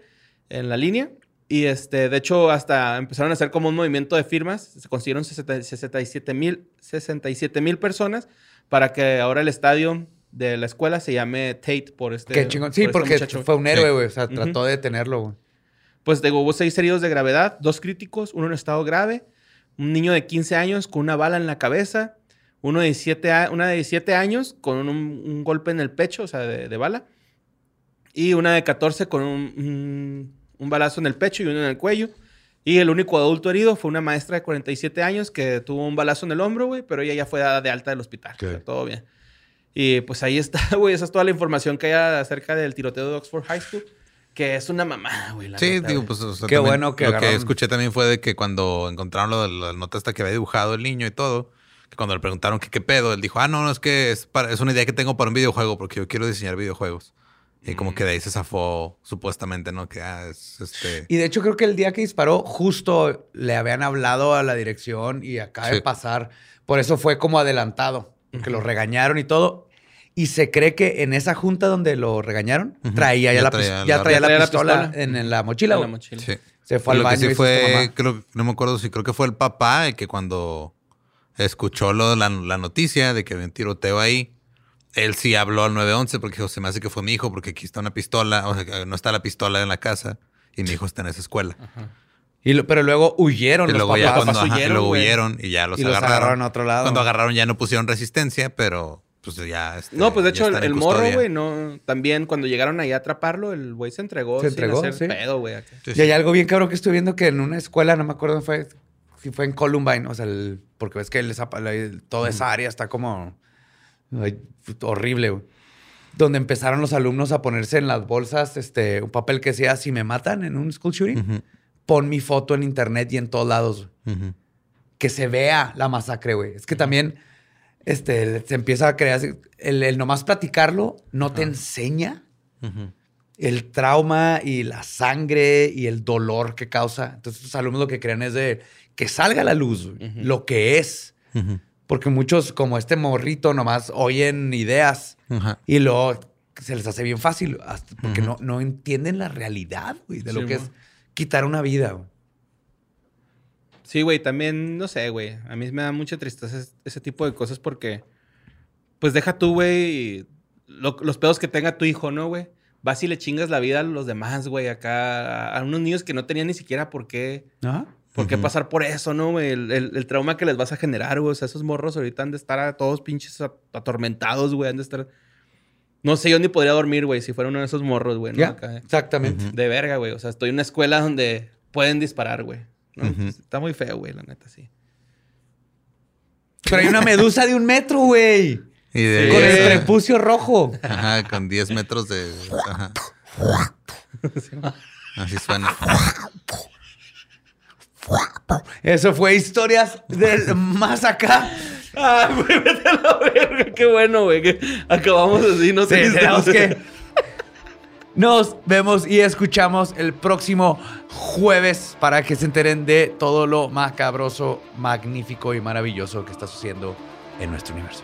S5: En la línea. Y este, de hecho, hasta empezaron a hacer como un movimiento de firmas. Se consiguieron 60 67 mil 67 mil personas para que ahora el estadio de la escuela se llame Tate por este.
S3: Qué chingón. Sí,
S5: por este
S3: porque
S5: muchacho.
S3: fue un héroe,
S4: Sí.
S3: güey. O sea,
S5: Ujú.
S3: trató de detenerlo, güey.
S5: Pues digo, hubo seis heridos de gravedad, dos críticos, uno en estado grave, un niño de 15 años con una bala en la cabeza, uno de 17 a- una de 17 años con un, un golpe en el pecho, o sea, de, de bala, y una de 14 con un, un- un balazo en el pecho y uno en el cuello. Y el único adulto herido fue una maestra de 47 años que tuvo un balazo en el hombro, güey, pero ella ya fue dada de alta del hospital. O sea, todo bien. Y pues ahí está, güey, esa es toda la información que hay acerca del tiroteo de Oxford High School, que es una mamada, güey. la
S4: Sí, digo, pues o sea,
S3: Qué
S4: también
S3: bueno que
S4: lo que escuché también fue de que cuando encontraron lo de la nota esta que había dibujado el niño y todo, que cuando le preguntaron que qué pedo, él dijo, ah, no, no, es que es, para, es una idea que tengo para un videojuego porque yo quiero diseñar videojuegos. Y como que de ahí se zafó supuestamente, ¿no? Que ah, es este...
S3: Y de hecho, creo que el día que disparó, justo le habían hablado a la dirección y acaba de pasar. Por eso fue como adelantado, que lo regañaron y todo. Y se cree que en esa junta donde lo regañaron, traía ya,
S4: Ya
S3: la,
S4: traía
S3: ya traía
S5: Ya
S3: la
S5: traía la
S3: pistola,
S5: pistola.
S3: En, en la mochila.
S5: En la
S3: güey.
S5: mochila.
S4: Sí.
S3: Se fue al
S4: lo
S3: baño
S4: que sí
S3: y
S4: fue, creo, no me acuerdo si creo que fue el papá el que cuando escuchó lo, la, la noticia de que había un tiroteo ahí, él sí habló al 911 porque dijo, se me hace que fue mi hijo porque aquí está una pistola, o sea, no está la pistola en la casa y mi hijo está en esa escuela.
S3: Y lo- pero luego huyeron
S4: Y
S3: los
S4: luego ya
S3: papás.
S4: cuando
S5: papás
S4: ajá, y
S5: huyeron,
S4: luego
S5: güey.
S4: huyeron y ya los
S3: Y los
S4: agarraron.
S3: agarraron a otro lado.
S4: Cuando agarraron ya no pusieron resistencia, pero pues ya... este,
S5: No, pues de
S4: ya
S5: hecho, el, morro, güey, no. También cuando llegaron ahí a atraparlo, el güey se entregó.
S3: Se
S5: sin
S3: entregó,
S5: hacer
S3: sí.
S5: pedo, güey.
S4: Sí,
S3: Y hay algo bien cabrón que estoy viendo que en una escuela, no me acuerdo fue, si fue en Columbine, o sea, el- porque ves que el- toda esa área está como ay, horrible, güey. Donde empezaron los alumnos a ponerse en las bolsas este, un papel que decía, si me matan en un school shooting,
S4: Ujú,
S3: pon mi foto en internet y en todos lados. Que se vea la masacre, güey. Es que también este, se empieza a crear, el, el nomás platicarlo no te enseña
S4: Ujú.
S3: el trauma y la sangre y el dolor que causa. Entonces, los alumnos lo que creen es de que salga a la luz lo que es. Porque muchos, como este morrito, nomás oyen ideas y luego se les hace bien fácil hasta porque no, no entienden la realidad güey, de lo que es quitar una vida. güey.
S5: Sí, güey, también, no sé, güey. A mí me da mucha tristeza ese, tipo de cosas porque, pues deja tú, güey, lo- los pedos que tenga tu hijo, ¿no, güey? Vas y le chingas la vida a los demás, güey, acá, a unos niños que no tenían ni siquiera por qué, por qué pasar por eso, ¿no, güey? El, el- el trauma que les vas a generar, güey. O sea, esos morros ahorita han de estar a todos pinches atormentados, güey. Han de estar... No sé, yo ni podría dormir, güey, si fuera uno de esos morros, güey, Acá,
S3: exactamente.
S5: De verga, güey. O sea, estoy en una escuela donde pueden disparar, güey. Está muy feo, güey, la neta, sí.
S3: Pero hay una medusa de un metro, güey.
S4: Y de
S3: Con el prepucio rojo.
S4: Ajá, con 10 metros de. Ajá. Así suena.
S3: Eso fue historias del más acá.
S5: Ah, güey, vete a la verga. Qué bueno, güey. Que acabamos así, no
S3: Sí,
S5: triste.
S3: tenemos que. Nos vemos y escuchamos el próximo jueves para que se enteren de todo lo macabroso, magnífico y maravilloso que está sucediendo en nuestro universo.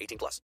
S8: 18 plus.